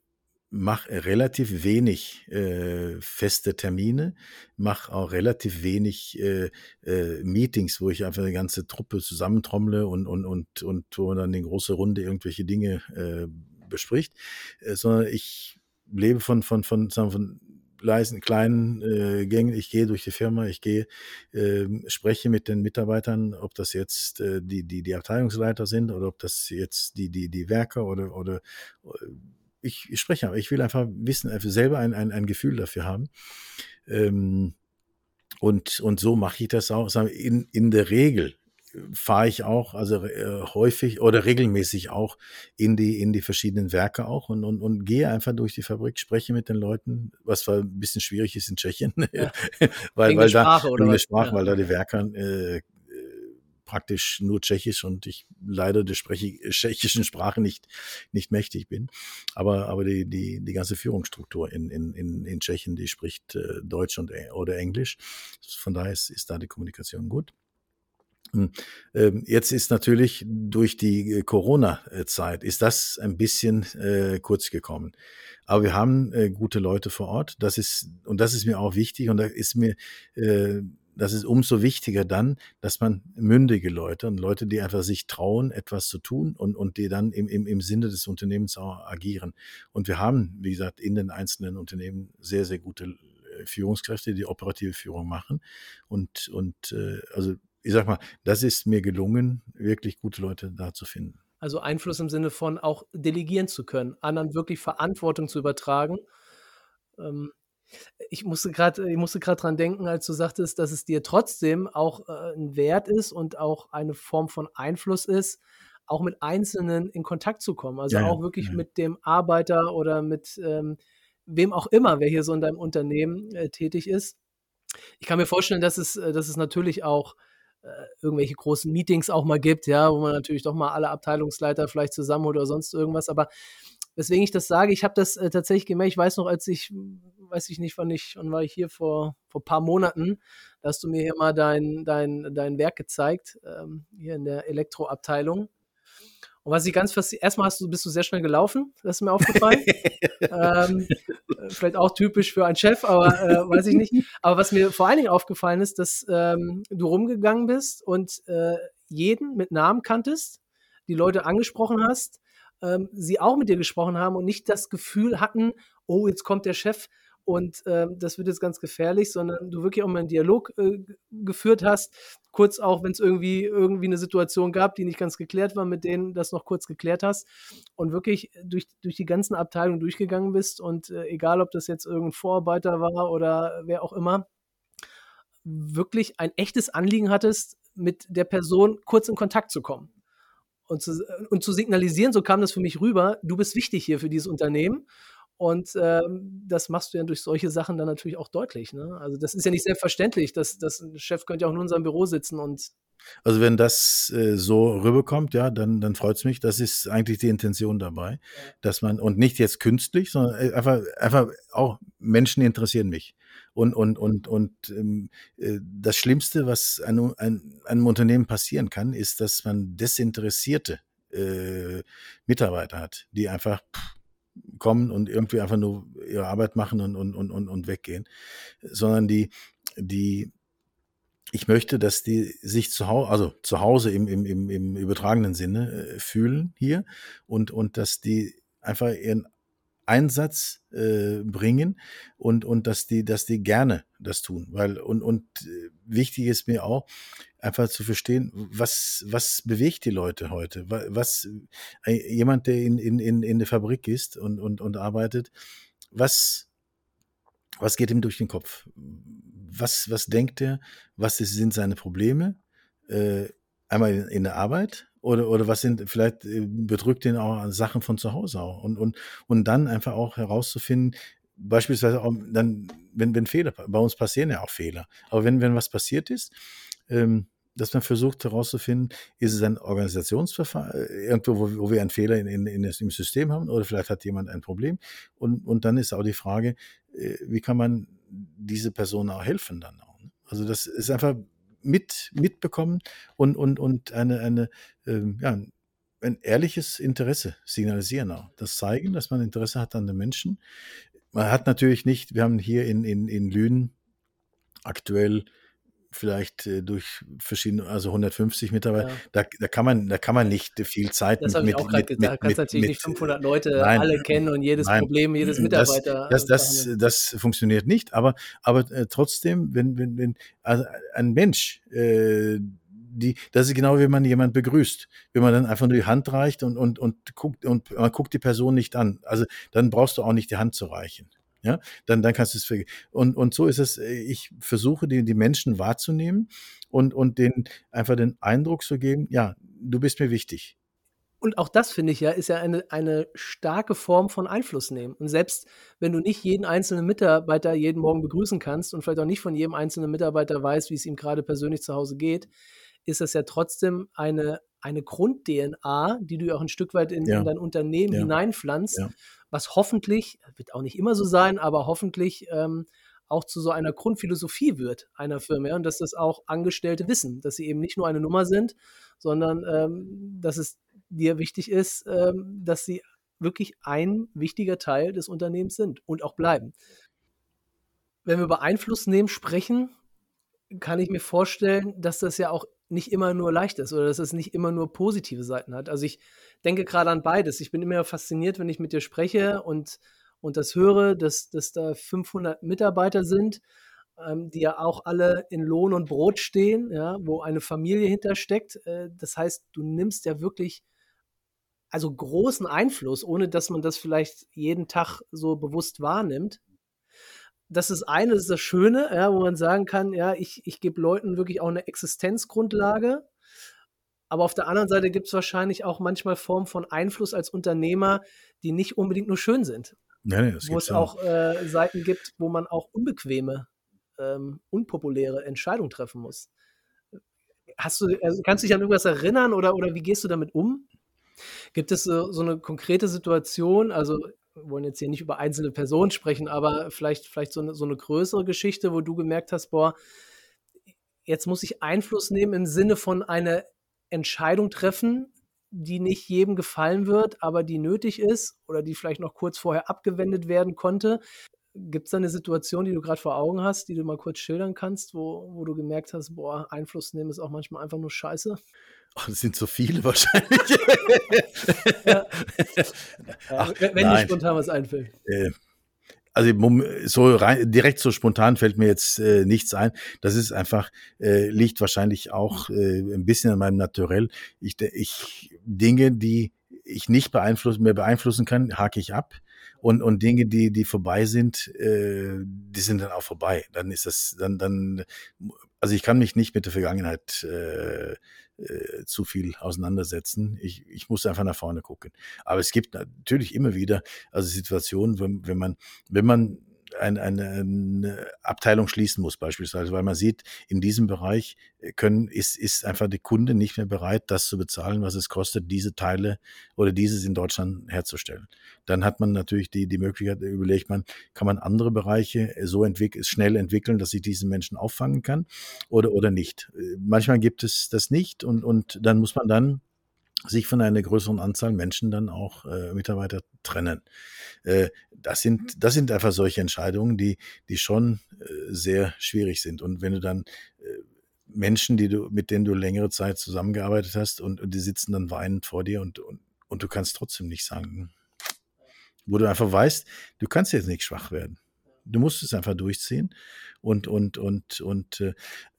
mache relativ wenig äh, feste Termine, mache auch relativ wenig äh, äh, Meetings, wo ich einfach eine ganze Truppe zusammentrommle und und und und wo man dann in große Runde irgendwelche Dinge äh, bespricht, äh, sondern ich lebe von, von, von, sagen, von leisen, kleinen äh, Gängen. Ich gehe durch die Firma, ich gehe, äh, spreche mit den Mitarbeitern, ob das jetzt äh, die, die, die Abteilungsleiter sind oder ob das jetzt die, die, die Werker oder, oder äh, ich, ich spreche aber, ich will einfach wissen, einfach selber ein, ein, ein Gefühl dafür haben. Ähm, und, und so mache ich das auch. In, in der Regel fahre ich auch, also äh, häufig oder regelmäßig auch in die, in die verschiedenen Werke auch und, und, und gehe einfach durch die Fabrik, spreche mit den Leuten, was zwar ein bisschen schwierig ist in Tschechien, ja. weil, weil da, Sprache, Sprache, ja. weil da die Werke äh, praktisch nur Tschechisch und ich leider der tschechischen Sprache nicht, nicht mächtig bin. Aber, aber die, die, die ganze Führungsstruktur in, in, in, in Tschechien, die spricht äh, Deutsch und, oder Englisch. Von daher ist, ist da die Kommunikation gut. Hm. Ähm, jetzt ist natürlich durch die äh, Corona-Zeit ist das ein bisschen äh, kurz gekommen. Aber wir haben äh, gute Leute vor Ort. Das ist, und das ist mir auch wichtig. Und da ist mir, äh, das ist umso wichtiger dann, dass man mündige Leute und Leute, die einfach sich trauen, etwas zu tun und, und die dann im, im, im Sinne des Unternehmens auch agieren. Und wir haben, wie gesagt, in den einzelnen Unternehmen sehr, sehr gute äh, Führungskräfte, die operative Führung machen. Und, und äh, also ich sag mal, das ist mir gelungen, wirklich gute Leute da zu finden. Also Einfluss im Sinne von auch delegieren zu können, anderen wirklich Verantwortung zu übertragen. Ähm, ich musste gerade, ich musste gerade dran denken, als du sagtest, dass es dir trotzdem auch äh, ein Wert ist und auch eine Form von Einfluss ist, auch mit Einzelnen in Kontakt zu kommen. Also ja, auch wirklich ja. mit dem Arbeiter oder mit ähm, wem auch immer, wer hier so in deinem Unternehmen äh, tätig ist. Ich kann mir vorstellen, dass es, äh, dass es natürlich auch äh, irgendwelche großen Meetings auch mal gibt, ja, wo man natürlich doch mal alle Abteilungsleiter vielleicht zusammenholt oder sonst irgendwas. Aber weswegen ich das sage, ich habe das äh, tatsächlich gemerkt. Ich weiß noch, als ich, weiß ich nicht, wann ich, wann war ich hier vor vor paar Monaten, da hast du mir hier mal dein dein dein Werk gezeigt ähm, hier in der Elektroabteilung. Und was ich ganz fasziniert, erstmal hast du, bist du sehr schnell gelaufen, das ist mir aufgefallen. ähm, äh, vielleicht auch typisch für einen Chef, aber äh, weiß ich nicht. Aber was mir vor allen Dingen aufgefallen ist, dass ähm, du rumgegangen bist und äh, jeden mit Namen kanntest, die Leute angesprochen hast, ähm, sie auch mit dir gesprochen haben und nicht das Gefühl hatten, oh, jetzt kommt der Chef und äh, das wird jetzt ganz gefährlich, sondern du wirklich auch mal einen Dialog äh, geführt hast, kurz auch, wenn es irgendwie irgendwie eine Situation gab, die nicht ganz geklärt war, mit denen das noch kurz geklärt hast und wirklich durch, durch die ganzen Abteilungen durchgegangen bist und äh, egal, ob das jetzt irgendein Vorarbeiter war oder wer auch immer, wirklich ein echtes Anliegen hattest, mit der Person kurz in Kontakt zu kommen. Und zu, und zu signalisieren, so kam das für mich rüber, du bist wichtig hier für dieses Unternehmen und ähm, das machst du ja durch solche Sachen dann natürlich auch deutlich. Ne? Also das ist ja nicht selbstverständlich. Dass, dass ein Chef könnte ja auch in unserem Büro sitzen und also wenn das äh, so rüberkommt, ja, dann, dann freut es mich. Das ist eigentlich die Intention dabei, dass man, und nicht jetzt künstlich, sondern äh, einfach, einfach auch Menschen interessieren mich. Und, und, und, und ähm, äh, das Schlimmste, was einem, einem, Unternehmen passieren kann, ist, dass man desinteressierte äh, Mitarbeiter hat, die einfach kommen und irgendwie einfach nur ihre Arbeit machen und, und, und, und weggehen, sondern die, die, ich möchte, dass die sich zu Hause, also zu Hause im, im, im, im übertragenen Sinne äh, fühlen hier und, und dass die einfach ihren Einsatz äh, bringen und, und dass die, dass die gerne das tun. Weil, und, und äh, wichtig ist mir auch, einfach zu verstehen, was, was bewegt die Leute heute? Was, äh, jemand, der in, in, in, in der Fabrik ist und, und, und arbeitet, was, was geht ihm durch den Kopf? Was, was denkt er? Was sind seine Probleme? Äh, einmal in, in der Arbeit oder, oder was sind, vielleicht äh, bedrückt ihn auch Sachen von zu Hause auch. Und, und, und dann einfach auch herauszufinden, beispielsweise auch dann, wenn, wenn Fehler, bei uns passieren ja auch Fehler, aber wenn, wenn was passiert ist, ähm, dass man versucht herauszufinden, ist es ein Organisationsverfahren, äh, irgendwo, wo, wo wir einen Fehler in, in, in, im System haben oder vielleicht hat jemand ein Problem. Und, und dann ist auch die Frage, äh, wie kann man diese Person auch helfen dann auch. Ne? Also das ist einfach mit, mitbekommen und, und, und eine, eine ähm, ja, ein ehrliches Interesse signalisieren auch. Das zeigen, dass man Interesse hat an den Menschen. Man hat natürlich nicht, wir haben hier in, in, in Lünen aktuell vielleicht äh, durch verschiedene, also 150 Mitarbeiter, ja. da, da kann man, da kann man nicht viel Zeit das mit, mit, ich auch mit, gesagt. Mit, kannst natürlich nicht 500 Leute nein, alle kennen und jedes nein, Problem, jedes Mitarbeiter. Das, das, das, das, funktioniert nicht, aber, aber äh, trotzdem, wenn, wenn, wenn also ein Mensch, äh, die, das ist genau wie man jemand begrüßt. Wenn man dann einfach nur die Hand reicht und, und, und guckt, und man guckt die Person nicht an. Also dann brauchst du auch nicht die Hand zu reichen. Ja, dann, dann kannst du es vergessen. Und, und so ist es, äh, ich versuche, die, die Menschen wahrzunehmen und, und denen einfach den Eindruck zu geben, ja, du bist mir wichtig. Und auch das finde ich ja, ist ja eine, eine starke Form von Einfluss nehmen. Und selbst wenn du nicht jeden einzelnen Mitarbeiter jeden Morgen begrüßen kannst und vielleicht auch nicht von jedem einzelnen Mitarbeiter weißt, wie es ihm gerade persönlich zu Hause geht, ist das ja trotzdem eine, eine Grund-DNA, die du auch ein Stück weit in, ja. in dein Unternehmen ja. hineinpflanzt, ja. was hoffentlich, wird auch nicht immer so sein, aber hoffentlich ähm, auch zu so einer Grundphilosophie wird einer Firma und dass das auch Angestellte wissen, dass sie eben nicht nur eine Nummer sind, sondern ähm, dass es dir wichtig ist, ähm, dass sie wirklich ein wichtiger Teil des Unternehmens sind und auch bleiben. Wenn wir über Einfluss nehmen sprechen, kann ich mir vorstellen, dass das ja auch nicht immer nur leicht ist oder dass es nicht immer nur positive Seiten hat. Also ich denke gerade an beides. Ich bin immer fasziniert, wenn ich mit dir spreche und, und das höre, dass, dass da 500 Mitarbeiter sind, ähm, die ja auch alle in Lohn und Brot stehen, ja, wo eine Familie hintersteckt. Äh, das heißt, du nimmst ja wirklich also großen Einfluss, ohne dass man das vielleicht jeden Tag so bewusst wahrnimmt das ist eine, das ist das Schöne, ja, wo man sagen kann, ja, ich, ich gebe Leuten wirklich auch eine Existenzgrundlage. Aber auf der anderen Seite gibt es wahrscheinlich auch manchmal Formen von Einfluss als Unternehmer, die nicht unbedingt nur schön sind. Nee, nee, wo es auch äh, Seiten gibt, wo man auch unbequeme, ähm, unpopuläre Entscheidungen treffen muss. Hast du, also kannst du dich an irgendwas erinnern oder, oder wie gehst du damit um? Gibt es so, so eine konkrete Situation? Also wir wollen jetzt hier nicht über einzelne Personen sprechen, aber vielleicht, vielleicht so, eine, so eine größere Geschichte, wo du gemerkt hast, boah, jetzt muss ich Einfluss nehmen im Sinne von einer Entscheidung treffen, die nicht jedem gefallen wird, aber die nötig ist oder die vielleicht noch kurz vorher abgewendet werden konnte. Gibt es da eine Situation, die du gerade vor Augen hast, die du mal kurz schildern kannst, wo, wo du gemerkt hast, boah, Einfluss nehmen ist auch manchmal einfach nur scheiße? Oh, das sind so viele wahrscheinlich. ja. Ach, wenn dir spontan was einfällt. Äh, also so rein, direkt so spontan fällt mir jetzt äh, nichts ein. Das ist einfach, äh, liegt wahrscheinlich auch äh, ein bisschen an meinem Naturell. Ich, ich Dinge, die ich nicht beeinflussen, mehr beeinflussen kann, hake ich ab. Und, und Dinge, die, die vorbei sind, äh, die sind dann auch vorbei. Dann ist das, dann, dann, also ich kann mich nicht mit der Vergangenheit äh, äh, zu viel auseinandersetzen. Ich, ich muss einfach nach vorne gucken. Aber es gibt natürlich immer wieder also Situationen, wenn, wenn man, wenn man eine, eine Abteilung schließen muss beispielsweise, weil man sieht, in diesem Bereich können, ist, ist einfach der Kunde nicht mehr bereit, das zu bezahlen, was es kostet, diese Teile oder dieses in Deutschland herzustellen. Dann hat man natürlich die, die Möglichkeit, überlegt man, kann man andere Bereiche so entwick schnell entwickeln, dass ich diesen Menschen auffangen kann oder, oder nicht. Manchmal gibt es das nicht und, und dann muss man dann sich von einer größeren Anzahl Menschen dann auch äh, Mitarbeiter trennen. Äh, das sind, das sind einfach solche Entscheidungen, die, die schon äh, sehr schwierig sind. Und wenn du dann äh, Menschen, die du, mit denen du längere Zeit zusammengearbeitet hast und, und die sitzen dann weinend vor dir und, und, und du kannst trotzdem nicht sagen, wo du einfach weißt, du kannst jetzt nicht schwach werden. Du musst es einfach durchziehen und, und, und, und äh,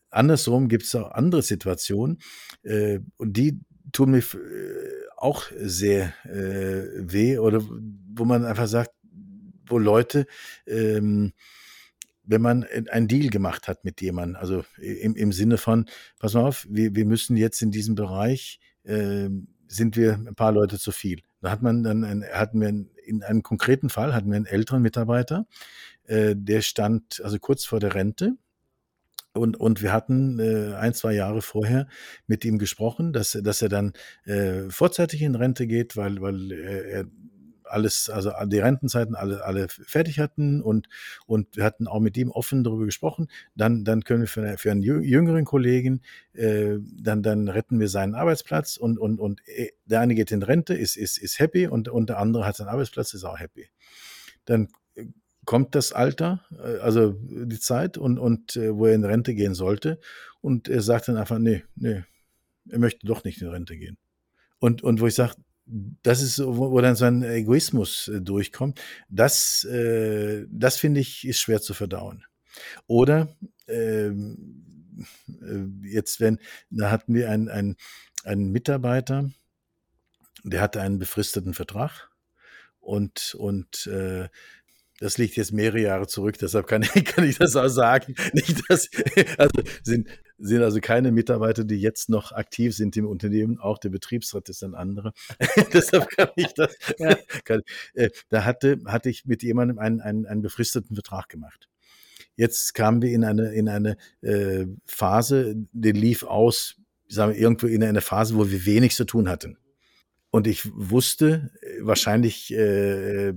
andersrum gibt es auch andere Situationen äh, und die tun mir äh, auch sehr äh, weh oder wo man einfach sagt, wo Leute, ähm, wenn man einen Deal gemacht hat mit jemandem, also im, im Sinne von, pass mal auf, wir, wir müssen jetzt in diesem Bereich, äh, sind wir ein paar Leute zu viel. Da hat man dann, ein, hatten wir in einem konkreten Fall, hatten wir einen älteren Mitarbeiter, äh, der stand also kurz vor der Rente Und, und wir hatten äh, ein, zwei Jahre vorher mit ihm gesprochen, dass, dass er dann äh, vorzeitig in Rente geht, weil, weil er alles, also die Rentenzeiten alle, alle fertig hatten und, und wir hatten auch mit ihm offen darüber gesprochen. Dann, dann können wir für, für einen jüngeren Kollegen, äh, dann, dann retten wir seinen Arbeitsplatz und, und, und äh, der eine geht in Rente, ist, ist, ist happy und, und der andere hat seinen Arbeitsplatz, ist auch happy. Dann äh, kommt das Alter, äh, also die Zeit und, und wo er in Rente gehen sollte und er sagt dann einfach, nee, nee, er möchte doch nicht in Rente gehen. Und, und wo ich sage, das ist, wo dann so ein Egoismus äh, durchkommt, das, äh, das finde ich, ist schwer zu verdauen. Oder ähm, äh, jetzt, wenn, da hatten wir einen, einen, einen Mitarbeiter, der hatte einen befristeten Vertrag und, und äh, das liegt jetzt mehrere Jahre zurück, deshalb kann, kann ich das auch sagen. Nicht, dass, also sind, sind also keine Mitarbeiter, die jetzt noch aktiv sind im Unternehmen. Auch der Betriebsrat ist ein anderer. deshalb kann ich das. Ja. Kann, äh, da hatte, hatte ich mit jemandem einen, einen, einen befristeten Vertrag gemacht. Jetzt kamen wir in eine, in eine äh, Phase, die lief aus, sagen wir, irgendwo in eine Phase, wo wir wenig zu tun hatten. Und ich wusste, wahrscheinlich äh,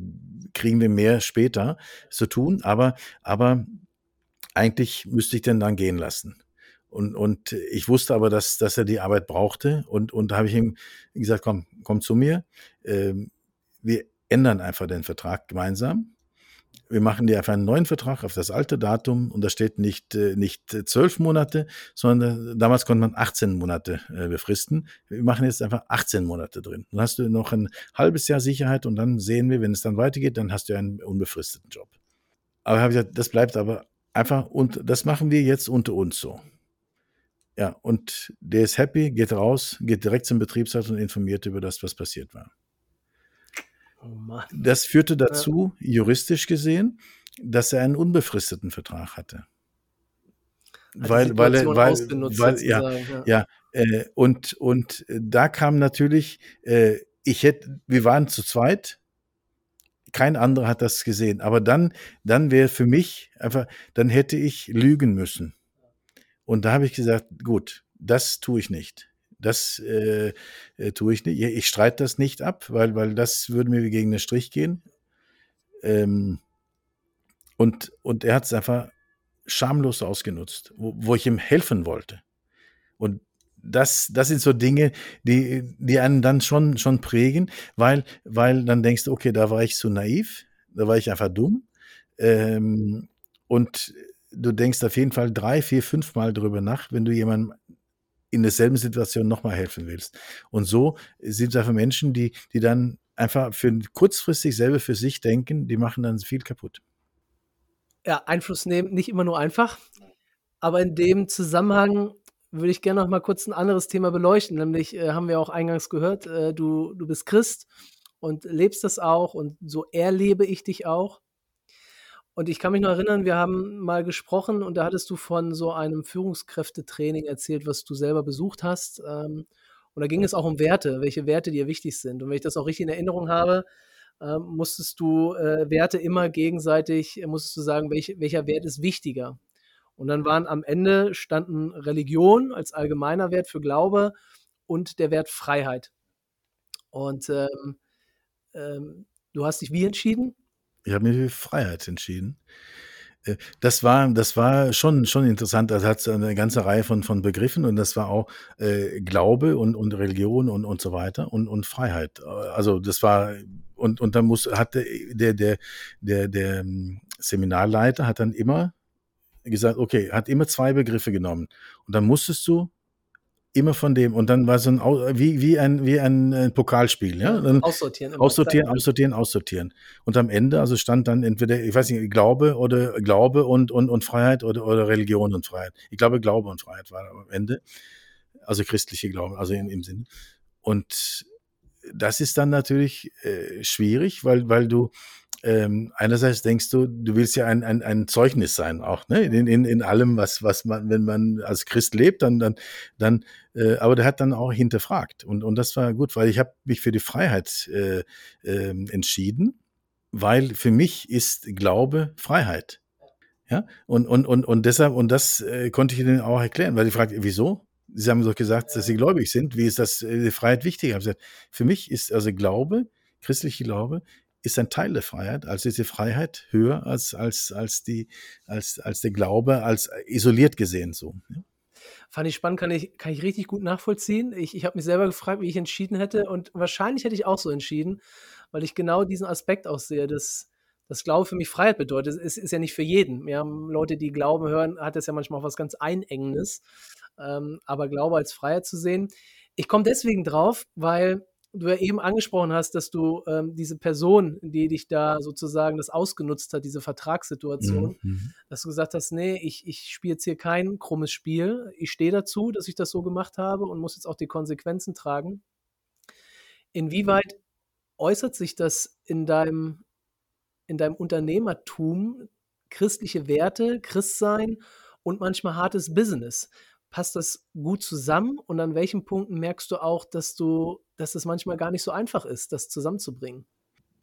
kriegen wir mehr später zu tun, aber, aber eigentlich müsste ich den dann gehen lassen. Und, und ich wusste aber, dass, dass er die Arbeit brauchte. Und, und da habe ich ihm gesagt, komm, komm zu mir. Ähm, wir ändern einfach den Vertrag gemeinsam wir machen dir einfach einen neuen Vertrag auf das alte Datum und da steht nicht, äh, nicht zwölf Monate, sondern äh, damals konnte man 18 Monate äh, befristen. Wir machen jetzt einfach 18 Monate drin. Dann hast du noch ein halbes Jahr Sicherheit und dann sehen wir, wenn es dann weitergeht, dann hast du einen unbefristeten Job. Aber habe gesagt, das bleibt aber einfach und das machen wir jetzt unter uns so. Ja, und der ist happy, geht raus, geht direkt zum Betriebsrat und informiert über das, was passiert war. Oh das führte dazu, ja. juristisch gesehen, dass er einen unbefristeten Vertrag hatte. Also weil, weil, er, weil, weil ja, ja, ja äh, und, und da kam natürlich, äh, ich hätte, wir waren zu zweit, kein anderer hat das gesehen, aber dann, dann wäre für mich einfach, dann hätte ich lügen müssen. Und da habe ich gesagt, gut, das tue ich nicht. Das äh, äh, tue ich nicht. Ich streite das nicht ab, weil, weil das würde mir gegen den Strich gehen. Ähm, und, und er hat es einfach schamlos ausgenutzt, wo, wo ich ihm helfen wollte. Und das, das sind so Dinge, die, die einen dann schon, schon prägen, weil, weil dann denkst du, okay, da war ich zu naiv, da war ich einfach dumm. Ähm, und du denkst auf jeden Fall drei, vier, fünf Mal drüber nach, wenn du jemandem in derselben Situation nochmal helfen willst. Und so sind es einfach Menschen, die, die dann einfach für kurzfristig selber für sich denken, die machen dann viel kaputt. Ja, Einfluss nehmen, nicht immer nur einfach. Aber in dem Zusammenhang würde ich gerne noch mal kurz ein anderes Thema beleuchten. Nämlich äh, haben wir auch eingangs gehört, äh, du, du bist Christ und lebst das auch und so erlebe ich dich auch. Und ich kann mich noch erinnern, wir haben mal gesprochen und da hattest du von so einem Führungskräftetraining erzählt, was du selber besucht hast. Ähm, und da ging es auch um Werte, welche Werte dir wichtig sind. Und wenn ich das auch richtig in Erinnerung habe, ähm, musstest du äh, Werte immer gegenseitig, äh, musstest du sagen, welch, welcher Wert ist wichtiger. Und dann waren am Ende standen Religion als allgemeiner Wert für Glaube und der Wert Freiheit. Und ähm, ähm, du hast dich wie entschieden? Ich habe mich für Freiheit entschieden. Äh, das war, das war schon, schon interessant. Das hat eine ganze Reihe von, von Begriffen und das war auch äh, Glaube und, und Religion und, und so weiter und, und Freiheit. Also das war, und, und dann muss, hatte der, der, der, der ähm, Seminarleiter hat dann immer gesagt, okay, hat immer zwei Begriffe genommen. Und dann musstest du immer von dem. Und dann war so ein, wie, wie ein, wie ein, ein Pokalspiel, ja. Dann aussortieren, aussortieren, aussortieren, aussortieren. Und am Ende, also stand dann entweder, ich weiß nicht, Glaube oder Glaube und, und, und Freiheit oder, oder Religion und Freiheit. Ich glaube, Glaube und Freiheit war am Ende. Also christliche Glaube, also in, im Sinn. Und das ist dann natürlich äh, schwierig, weil, weil du, ähm, einerseits denkst du, du willst ja ein, ein, ein Zeugnis sein, auch ne? in, in, in allem, was, was man, wenn man als Christ lebt, dann, dann, dann äh, aber der hat dann auch hinterfragt. Und, und das war gut, weil ich habe mich für die Freiheit äh, äh, entschieden, weil für mich ist Glaube Freiheit. Ja, und, und, und, und deshalb, und das äh, konnte ich ihnen auch erklären, weil die fragt, wieso? Sie haben doch gesagt, dass sie gläubig sind. Wie ist das äh, die Freiheit wichtig? Ich gesagt, für mich ist also Glaube, christliche Glaube, ist ein Teil der Freiheit. Also ist die Freiheit höher als, als, als, die, als, als der Glaube, als isoliert gesehen so. Fand ich spannend, kann ich, kann ich richtig gut nachvollziehen. Ich, ich habe mich selber gefragt, wie ich entschieden hätte und wahrscheinlich hätte ich auch so entschieden, weil ich genau diesen Aspekt auch sehe, dass das Glaube für mich Freiheit bedeutet. Es ist ja nicht für jeden. Wir haben Leute, die Glauben hören, hat das ja manchmal auch was ganz Einengendes. Ähm, aber Glaube als Freiheit zu sehen. Ich komme deswegen drauf, weil du ja eben angesprochen hast, dass du ähm, diese Person, die dich da sozusagen das ausgenutzt hat, diese Vertragssituation, mhm. mhm. dass du gesagt hast, nee, ich, ich spiele jetzt hier kein krummes Spiel. Ich stehe dazu, dass ich das so gemacht habe und muss jetzt auch die Konsequenzen tragen. Inwieweit äußert sich das in deinem, in deinem Unternehmertum, christliche Werte, Christsein und manchmal hartes Business? passt das gut zusammen und an welchen Punkten merkst du auch, dass du, dass es manchmal gar nicht so einfach ist, das zusammenzubringen?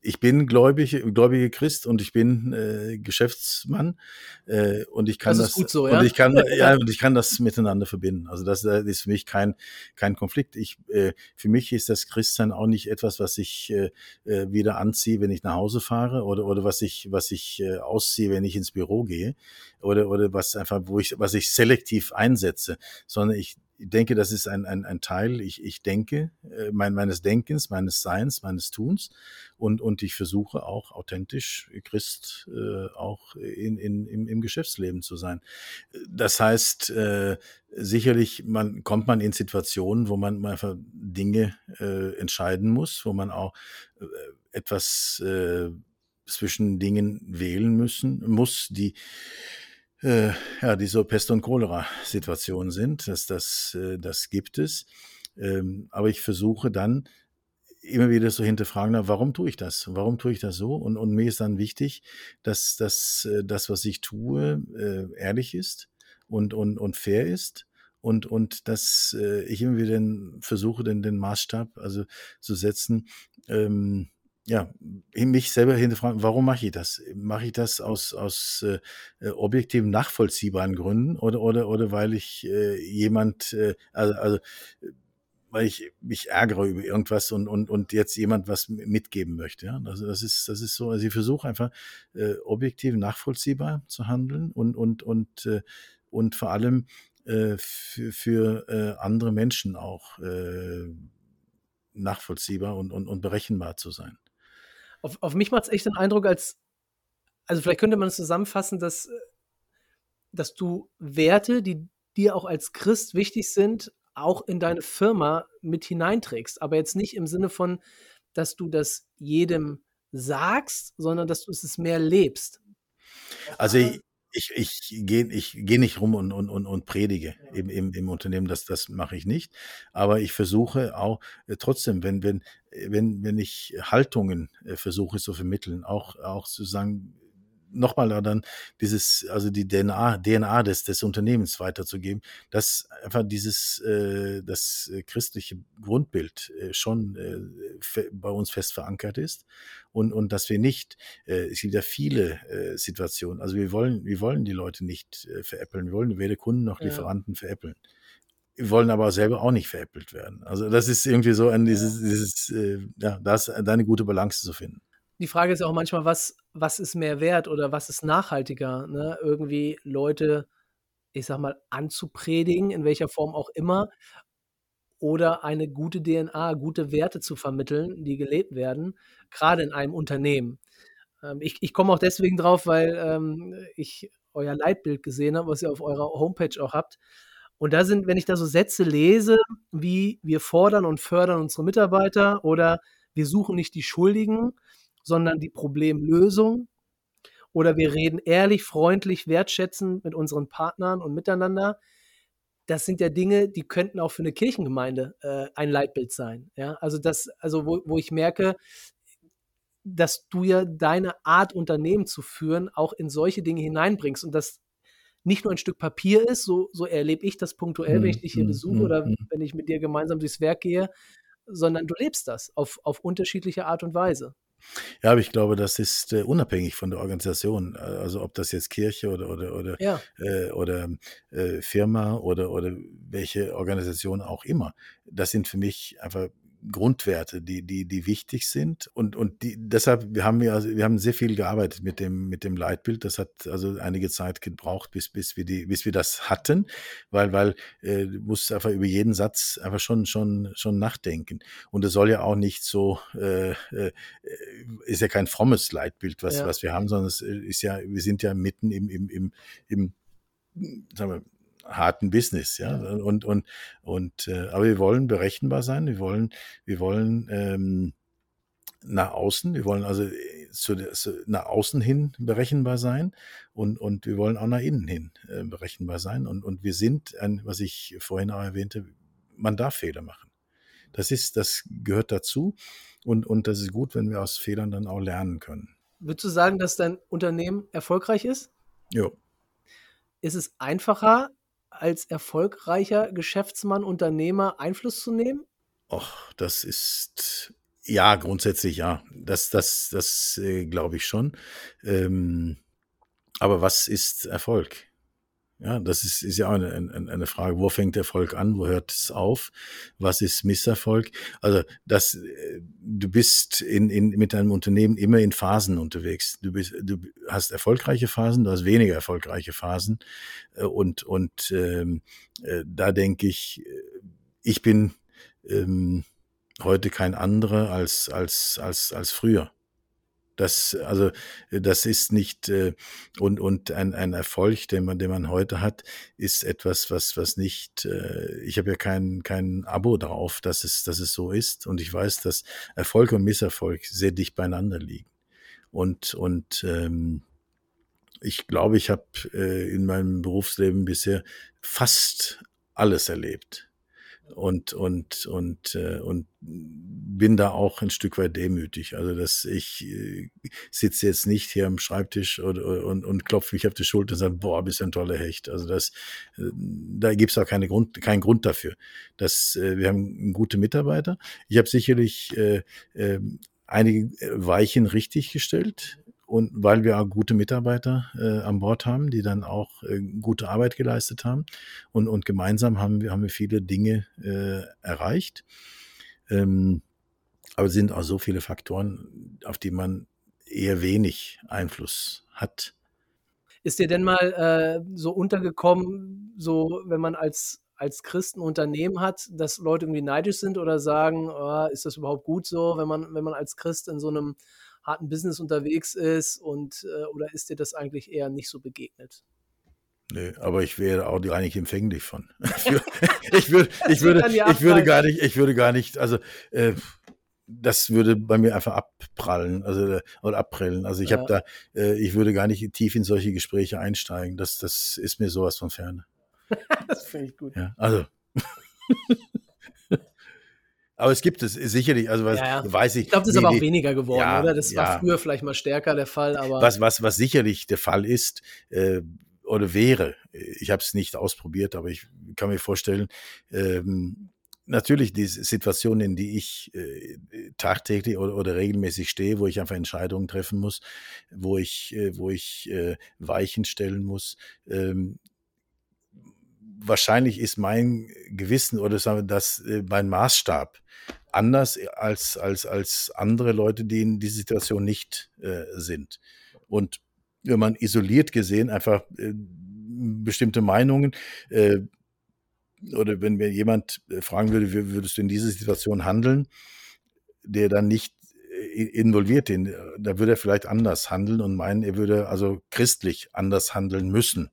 ich bin gläubige, gläubige Christ und ich bin äh, Geschäftsmann äh, und ich kann das, ist das gut so, ja? und ich kann ja und ich kann das miteinander verbinden. Also das, das ist für mich kein kein Konflikt. Ich äh, für mich ist das Christsein auch nicht etwas, was ich äh, äh, wieder anziehe, wenn ich nach Hause fahre oder oder was ich was ich äh, ausziehe, wenn ich ins Büro gehe oder oder was einfach wo ich was ich selektiv einsetze, sondern ich ich denke, das ist ein, ein, ein Teil, ich, ich denke, äh, mein, meines Denkens, meines Seins, meines Tuns und, und ich versuche auch authentisch Christ äh, auch in, in, im, im Geschäftsleben zu sein. Das heißt, äh, sicherlich man, kommt man in Situationen, wo man einfach Dinge äh, entscheiden muss, wo man auch äh, etwas äh, zwischen Dingen wählen müssen muss, die äh, ja, die so Pest- und Cholera-Situationen sind. Das, das, äh, das gibt es. Ähm, aber ich versuche dann immer wieder so hinterfragen, warum tue ich das? Warum tue ich das so? Und, und mir ist dann wichtig, dass, dass äh, das, was ich tue, äh, ehrlich ist und, und, und fair ist und, und dass äh, ich immer wieder versuche, den, den Maßstab also zu setzen, ähm, ja, mich selber hinterfragen, warum mache ich das? Mache ich das aus, aus äh, äh, objektiven, nachvollziehbaren Gründen oder, oder, oder weil ich äh, jemand, äh, also, also weil ich mich ärgere über irgendwas und, und, und jetzt jemand was mitgeben möchte. Ja? Also das ist, das ist so, also ich versuche einfach äh, objektiv nachvollziehbar zu handeln und, und, und, äh, und vor allem äh, für, für äh, andere Menschen auch äh, nachvollziehbar und, und, und berechenbar zu sein. Auf, auf mich macht es echt den Eindruck, als, also vielleicht könnte man es zusammenfassen, dass, dass du Werte, die dir auch als Christ wichtig sind, auch in deine Firma mit hineinträgst. Aber jetzt nicht im Sinne von, dass du das jedem sagst, sondern dass du es mehr lebst. Also ich, ich, ich gehe ich geh nicht rum und, und, und, und predige im, im, im Unternehmen, das, das mache ich nicht. Aber ich versuche auch äh, trotzdem, wenn, wenn, wenn, wenn ich Haltungen äh, versuche zu vermitteln, auch, auch zu sagen, nochmal dann dieses, also die DNA, DNA des, des Unternehmens weiterzugeben, dass einfach dieses, äh, das christliche Grundbild äh, schon äh, bei uns fest verankert ist und, und dass wir nicht, äh, es gibt ja viele äh, Situationen, also wir wollen, wir wollen die Leute nicht äh, veräppeln, wir wollen weder Kunden noch Lieferanten ja. veräppeln. Wir wollen aber selber auch nicht veräppelt werden. Also das ist irgendwie so ein dieses, dieses äh, ja, da ist eine gute Balance zu finden die Frage ist auch manchmal, was, was ist mehr wert oder was ist nachhaltiger? Ne? Irgendwie Leute, ich sag mal, anzupredigen, in welcher Form auch immer, oder eine gute DNA, gute Werte zu vermitteln, die gelebt werden, gerade in einem Unternehmen. Ähm, ich ich komme auch deswegen drauf, weil ähm, ich euer Leitbild gesehen habe, was ihr auf eurer Homepage auch habt. Und da sind, wenn ich da so Sätze lese, wie wir fordern und fördern unsere Mitarbeiter oder wir suchen nicht die Schuldigen, sondern die Problemlösung. Oder wir reden ehrlich, freundlich, wertschätzend mit unseren Partnern und miteinander. Das sind ja Dinge, die könnten auch für eine Kirchengemeinde äh, ein Leitbild sein. Ja? Also das, also wo, wo ich merke, dass du ja deine Art, Unternehmen zu führen, auch in solche Dinge hineinbringst und das nicht nur ein Stück Papier ist, so, so erlebe ich das punktuell, wenn ich dich hier mhm, besuche mhm, oder wenn ich mit dir gemeinsam durchs Werk gehe, sondern du lebst das auf, auf unterschiedliche Art und Weise. Ja, aber ich glaube, das ist äh, unabhängig von der Organisation. Also ob das jetzt Kirche oder oder oder Ja. äh, oder äh, Firma oder oder welche Organisation auch immer. Das sind für mich einfach Grundwerte, die, die, die wichtig sind. Und, und die, deshalb, wir haben also wir haben sehr viel gearbeitet mit dem, mit dem Leitbild. Das hat also einige Zeit gebraucht, bis, bis wir die, bis wir das hatten, weil, weil, äh, du musst einfach über jeden Satz einfach schon, schon, schon nachdenken. Und es soll ja auch nicht so, äh, äh, ist ja kein frommes Leitbild, was, Ja. was wir haben, sondern es ist ja, wir sind ja mitten im, im, im, im, sagen wir, harten Business, ja. Und, und, und äh, aber wir wollen berechenbar sein, wir wollen, wir wollen ähm, nach außen, wir wollen also äh, zu, zu, nach außen hin berechenbar sein und, und wir wollen auch nach innen hin äh, berechenbar sein. Und, und wir sind, ein, was ich vorhin auch erwähnte, man darf Fehler machen. Das ist, das gehört dazu. Und, und das ist gut, wenn wir aus Fehlern dann auch lernen können. Würdest du sagen, dass dein Unternehmen erfolgreich ist? Jo. Ist es einfacher, als erfolgreicher Geschäftsmann, Unternehmer Einfluss zu nehmen? Och, das ist ja grundsätzlich ja. Das, das, das äh, glaube ich schon. Ähm, aber was ist Erfolg? Ja, das ist, ist ja auch eine, eine, eine Frage. Wo fängt Erfolg an? Wo hört es auf? Was ist Misserfolg? Also, das, äh, du bist in, in, mit deinem Unternehmen immer in Phasen unterwegs. Du bist, du hast erfolgreiche Phasen, du hast weniger erfolgreiche Phasen. Äh, Und, und ähm, äh, da denke ich, äh, ich bin ähm, heute kein anderer als, als, als, als früher. Das, also, das ist nicht, äh, und, und ein, ein Erfolg, den man, den man heute hat, ist etwas, was, was nicht, äh, ich habe ja kein, kein Abo drauf, dass es, dass es so ist. Und ich weiß, dass Erfolg und Misserfolg sehr dicht beieinander liegen. Und, und ähm, ich glaube, ich habe äh, in meinem Berufsleben bisher fast alles erlebt und und und äh, und bin da auch ein Stück weit demütig. Also dass ich äh, sitze jetzt nicht hier am Schreibtisch oder, und, und klopfe mich auf die Schulter und sage, boah, bist ein toller Hecht. Also das, äh, da gibt's auch keine Grund, keinen Grund dafür. Das, äh, wir haben gute Mitarbeiter. Ich habe sicherlich äh, äh, einige Weichen richtig gestellt. Und weil wir auch gute Mitarbeiter äh, an Bord haben, die dann auch äh, gute Arbeit geleistet haben. Und, und gemeinsam haben wir, haben wir viele Dinge äh, erreicht. Ähm, aber es sind auch so viele Faktoren, auf die man eher wenig Einfluss hat. Ist dir denn mal äh, so untergekommen, so wenn man als, als Christ ein Unternehmen hat, dass Leute irgendwie neidisch sind oder sagen, oh, ist das überhaupt gut so, wenn man, wenn man als Christ in so einem harten Business unterwegs ist und äh, oder ist dir das eigentlich eher nicht so begegnet? Nee, aber ich wäre auch gar nicht empfänglich von. ich, würde, ich, würde, ich würde gar nicht, ich würde gar nicht, also äh, das würde bei mir einfach abprallen, also äh, oder abprellen. Also ich Ja. habe da, äh, ich würde gar nicht tief in solche Gespräche einsteigen. Das, das ist mir sowas von ferne. Das finde ich gut. Ja, also. Aber es gibt es sicherlich, also was Ja, ja. weiß ich. Ich glaube, das ist aber auch weniger geworden, Ja, oder? Das war früher vielleicht mal stärker der Fall, aber Was, was, was sicherlich der Fall ist äh, oder wäre, ich habe es nicht ausprobiert, aber ich kann mir vorstellen, ähm, natürlich die Situationen, in die ich äh, tagtäglich oder, oder regelmäßig stehe, wo ich einfach Entscheidungen treffen muss, wo ich, äh, wo ich äh, Weichen stellen muss. Ähm, wahrscheinlich ist mein Gewissen oder sagen wir das äh, mein Maßstab anders als als als andere Leute, die in dieser Situation nicht äh, sind. Und wenn man isoliert gesehen einfach äh, bestimmte Meinungen äh, oder wenn mir jemand äh, fragen würde, wie würdest du in dieser Situation handeln, der dann nicht äh, involviert in, da würde er vielleicht anders handeln und meinen, er würde also christlich anders handeln müssen.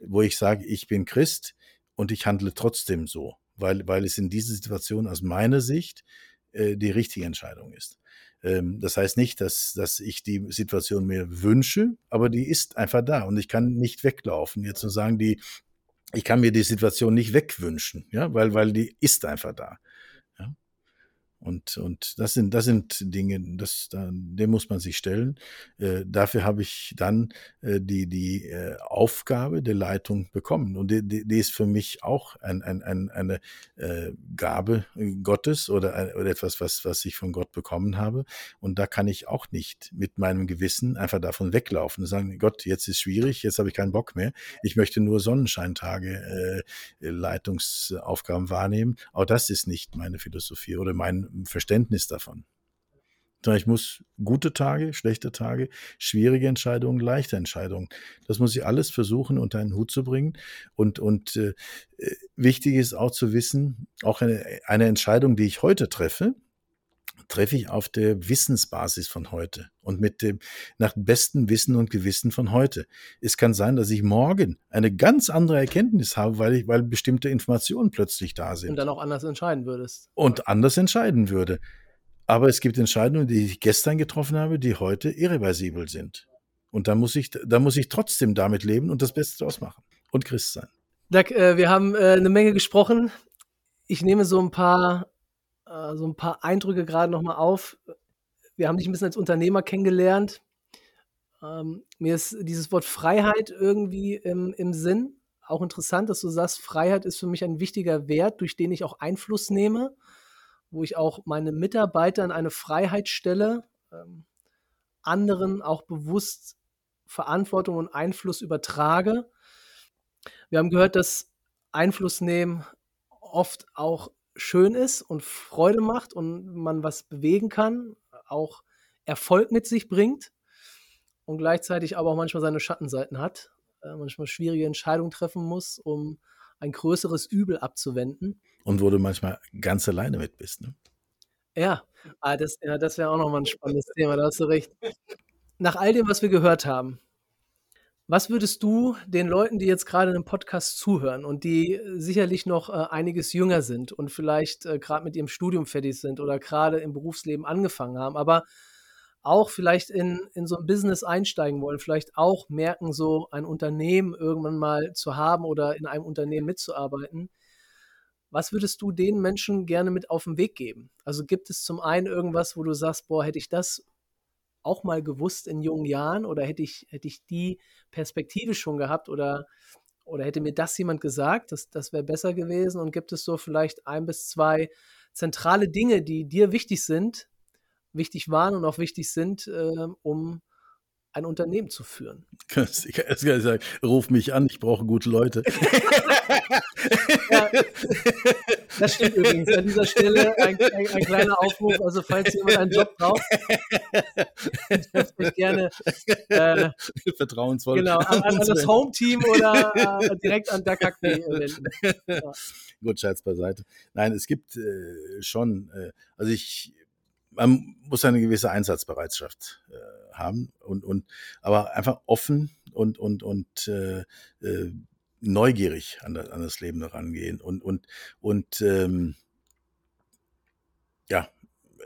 Wo ich sage, ich bin Christ und ich handle trotzdem so, weil, weil es in dieser Situation aus meiner Sicht äh, die richtige Entscheidung ist. Ähm, das heißt nicht, dass, dass ich die Situation mir wünsche, aber die ist einfach da und ich kann nicht weglaufen. Jetzt zu sagen, die, ich kann mir die Situation nicht wegwünschen, ja, weil, weil die ist einfach da. Und, und das sind, das sind Dinge, das, da, dem muss man sich stellen. Äh, dafür habe ich dann äh, die, die äh, Aufgabe der Leitung bekommen. Und die, die, die ist für mich auch ein, ein, ein, eine äh, Gabe Gottes oder, ein, oder etwas, was, was ich von Gott bekommen habe. Und da kann ich auch nicht mit meinem Gewissen einfach davon weglaufen und sagen, Gott, jetzt ist schwierig, jetzt habe ich keinen Bock mehr. Ich möchte nur Sonnenscheintage äh, Leitungsaufgaben wahrnehmen. Auch das ist nicht meine Philosophie oder mein Verständnis davon. Ich muss gute Tage, schlechte Tage, schwierige Entscheidungen, leichte Entscheidungen. Das muss ich alles versuchen, unter einen Hut zu bringen. Und, und äh, wichtig ist auch zu wissen, auch eine, eine Entscheidung, die ich heute treffe, treffe ich auf der Wissensbasis von heute und mit dem nach bestem Wissen und Gewissen von heute. Es kann sein, dass ich morgen eine ganz andere Erkenntnis habe, weil ich, weil bestimmte Informationen plötzlich da sind. Und dann auch anders entscheiden würdest. Und anders entscheiden würde. Aber es gibt Entscheidungen, die ich gestern getroffen habe, die heute irreversibel sind. Und da muss ich, da muss ich trotzdem damit leben und das Beste draus machen und Christ sein. Doug, äh, wir haben äh, eine Menge gesprochen. Ich nehme so ein paar äh, so ein paar Eindrücke gerade nochmal auf. Wir haben dich ein bisschen als Unternehmer kennengelernt. Ähm, mir ist dieses Wort Freiheit irgendwie im, im Sinn. Auch interessant, dass du sagst, Freiheit ist für mich ein wichtiger Wert, durch den ich auch Einfluss nehme, wo ich auch meine Mitarbeiter in eine Freiheit stelle, ähm, anderen auch bewusst Verantwortung und Einfluss übertrage. Wir haben gehört, dass Einfluss nehmen oft auch schön ist und Freude macht und man was bewegen kann, auch Erfolg mit sich bringt und gleichzeitig aber auch manchmal seine Schattenseiten hat, äh, manchmal schwierige Entscheidungen treffen muss, um ein größeres Übel abzuwenden. Und wo du manchmal ganz alleine mit bist. Ne? Ja, ah, das, ja, das wäre auch nochmal ein spannendes Thema, da hast du recht. Nach all dem, was wir gehört haben, was würdest du den Leuten, die jetzt gerade im Podcast zuhören und die äh, sicherlich noch äh, einiges jünger sind und vielleicht äh, gerade mit ihrem Studium fertig sind oder gerade im Berufsleben angefangen haben, aber auch vielleicht in, in so ein Business einsteigen wollen, vielleicht auch merken, so ein Unternehmen irgendwann mal zu haben oder in einem Unternehmen mitzuarbeiten. Was würdest du den Menschen gerne mit auf den Weg geben? Also gibt es zum einen irgendwas, wo du sagst, boah, hätte ich das auch mal gewusst in jungen Jahren oder hätte ich, hätte ich die Perspektive schon gehabt oder, oder hätte mir das jemand gesagt, das, das wäre besser gewesen? Und gibt es so vielleicht ein bis zwei zentrale Dinge, die dir wichtig sind, wichtig waren und auch wichtig sind, äh, um ein Unternehmen zu führen. Ich kann sagen, ruf mich an, ich brauche gute Leute. ja, das stimmt übrigens. An dieser Stelle ein, ein, ein, kleiner Aufruf. Also, falls jemand einen Job braucht, ich mich gerne äh, vertrauensvoll genau, an, an das Home-Team oder äh, direkt an der Kakne wenden. Ja. Gut, Scherz beiseite. Nein, es gibt äh, schon, äh, also ich, man muss eine gewisse Einsatzbereitschaft äh, haben und, und aber einfach offen und, und, und äh, äh, neugierig an das, an das Leben herangehen und, und, und ähm, ja,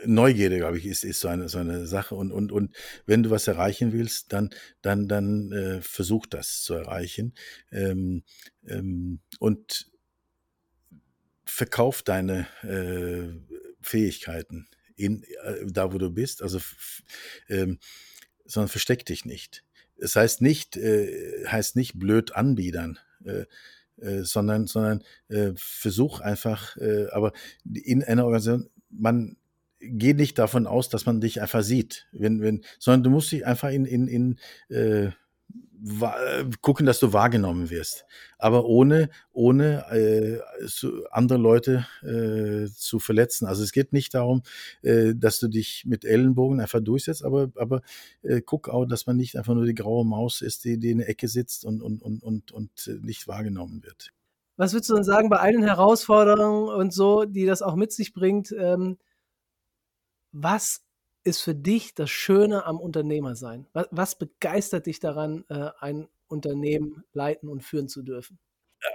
Neugierde, glaube ich, ist, ist so eine, so eine Sache. Und, und, und wenn du was erreichen willst, dann, dann, dann äh, versuch das zu erreichen. Ähm, ähm, und verkauf deine äh, Fähigkeiten in, äh, da, wo du bist. Also, ähm, sondern versteck dich nicht. Es heißt nicht, äh, heißt nicht blöd anbiedern, äh, äh, sondern, sondern äh, versuch einfach, äh, aber in einer Organisation, man geht nicht davon aus, dass man dich einfach sieht, wenn, wenn, sondern du musst dich einfach in, in, in gucken, dass du wahrgenommen wirst. Aber ohne, ohne äh, andere Leute äh, zu verletzen. Also es geht nicht darum, äh, dass du dich mit Ellenbogen einfach durchsetzt, aber, aber äh, guck auch, dass man nicht einfach nur die graue Maus ist, die, die in der Ecke sitzt und, und, und, und, und nicht wahrgenommen wird. Was würdest du denn sagen bei all den Herausforderungen und so, die das auch mit sich bringt? Ähm, was ist für dich das Schöne am Unternehmersein? Was, was begeistert dich daran, äh, ein Unternehmen leiten und führen zu dürfen?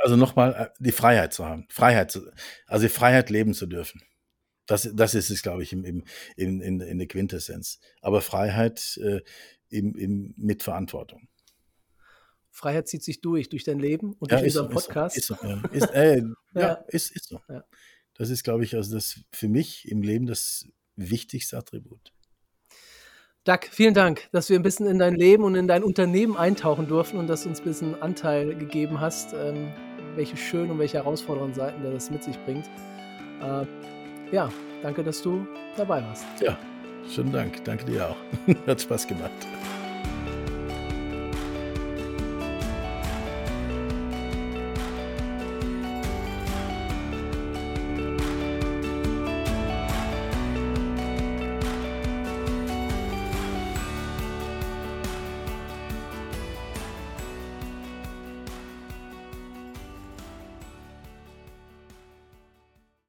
Also nochmal, äh, die Freiheit zu haben. Freiheit zu, also die Freiheit leben zu dürfen. Das, das ist es, glaube ich, im, im, in, in, in der Quintessenz. Aber Freiheit äh, im, im, mit Verantwortung. Freiheit zieht sich durch, durch dein Leben und ja, durch unseren Podcast. Ist so, ist so, ja. Ist, äh, ja, ja, ist, ist so. Ja. Das ist, glaube ich, also das für mich im Leben das wichtigste Attribut. Doug, vielen Dank, dass wir ein bisschen in dein Leben und in dein Unternehmen eintauchen durften und dass du uns ein bisschen Anteil gegeben hast, ähm, welche schönen und welche herausfordernden Seiten das mit sich bringt. Äh, ja, danke, dass du dabei warst. Ja, schönen Dank. Danke dir auch. Hat Spaß gemacht.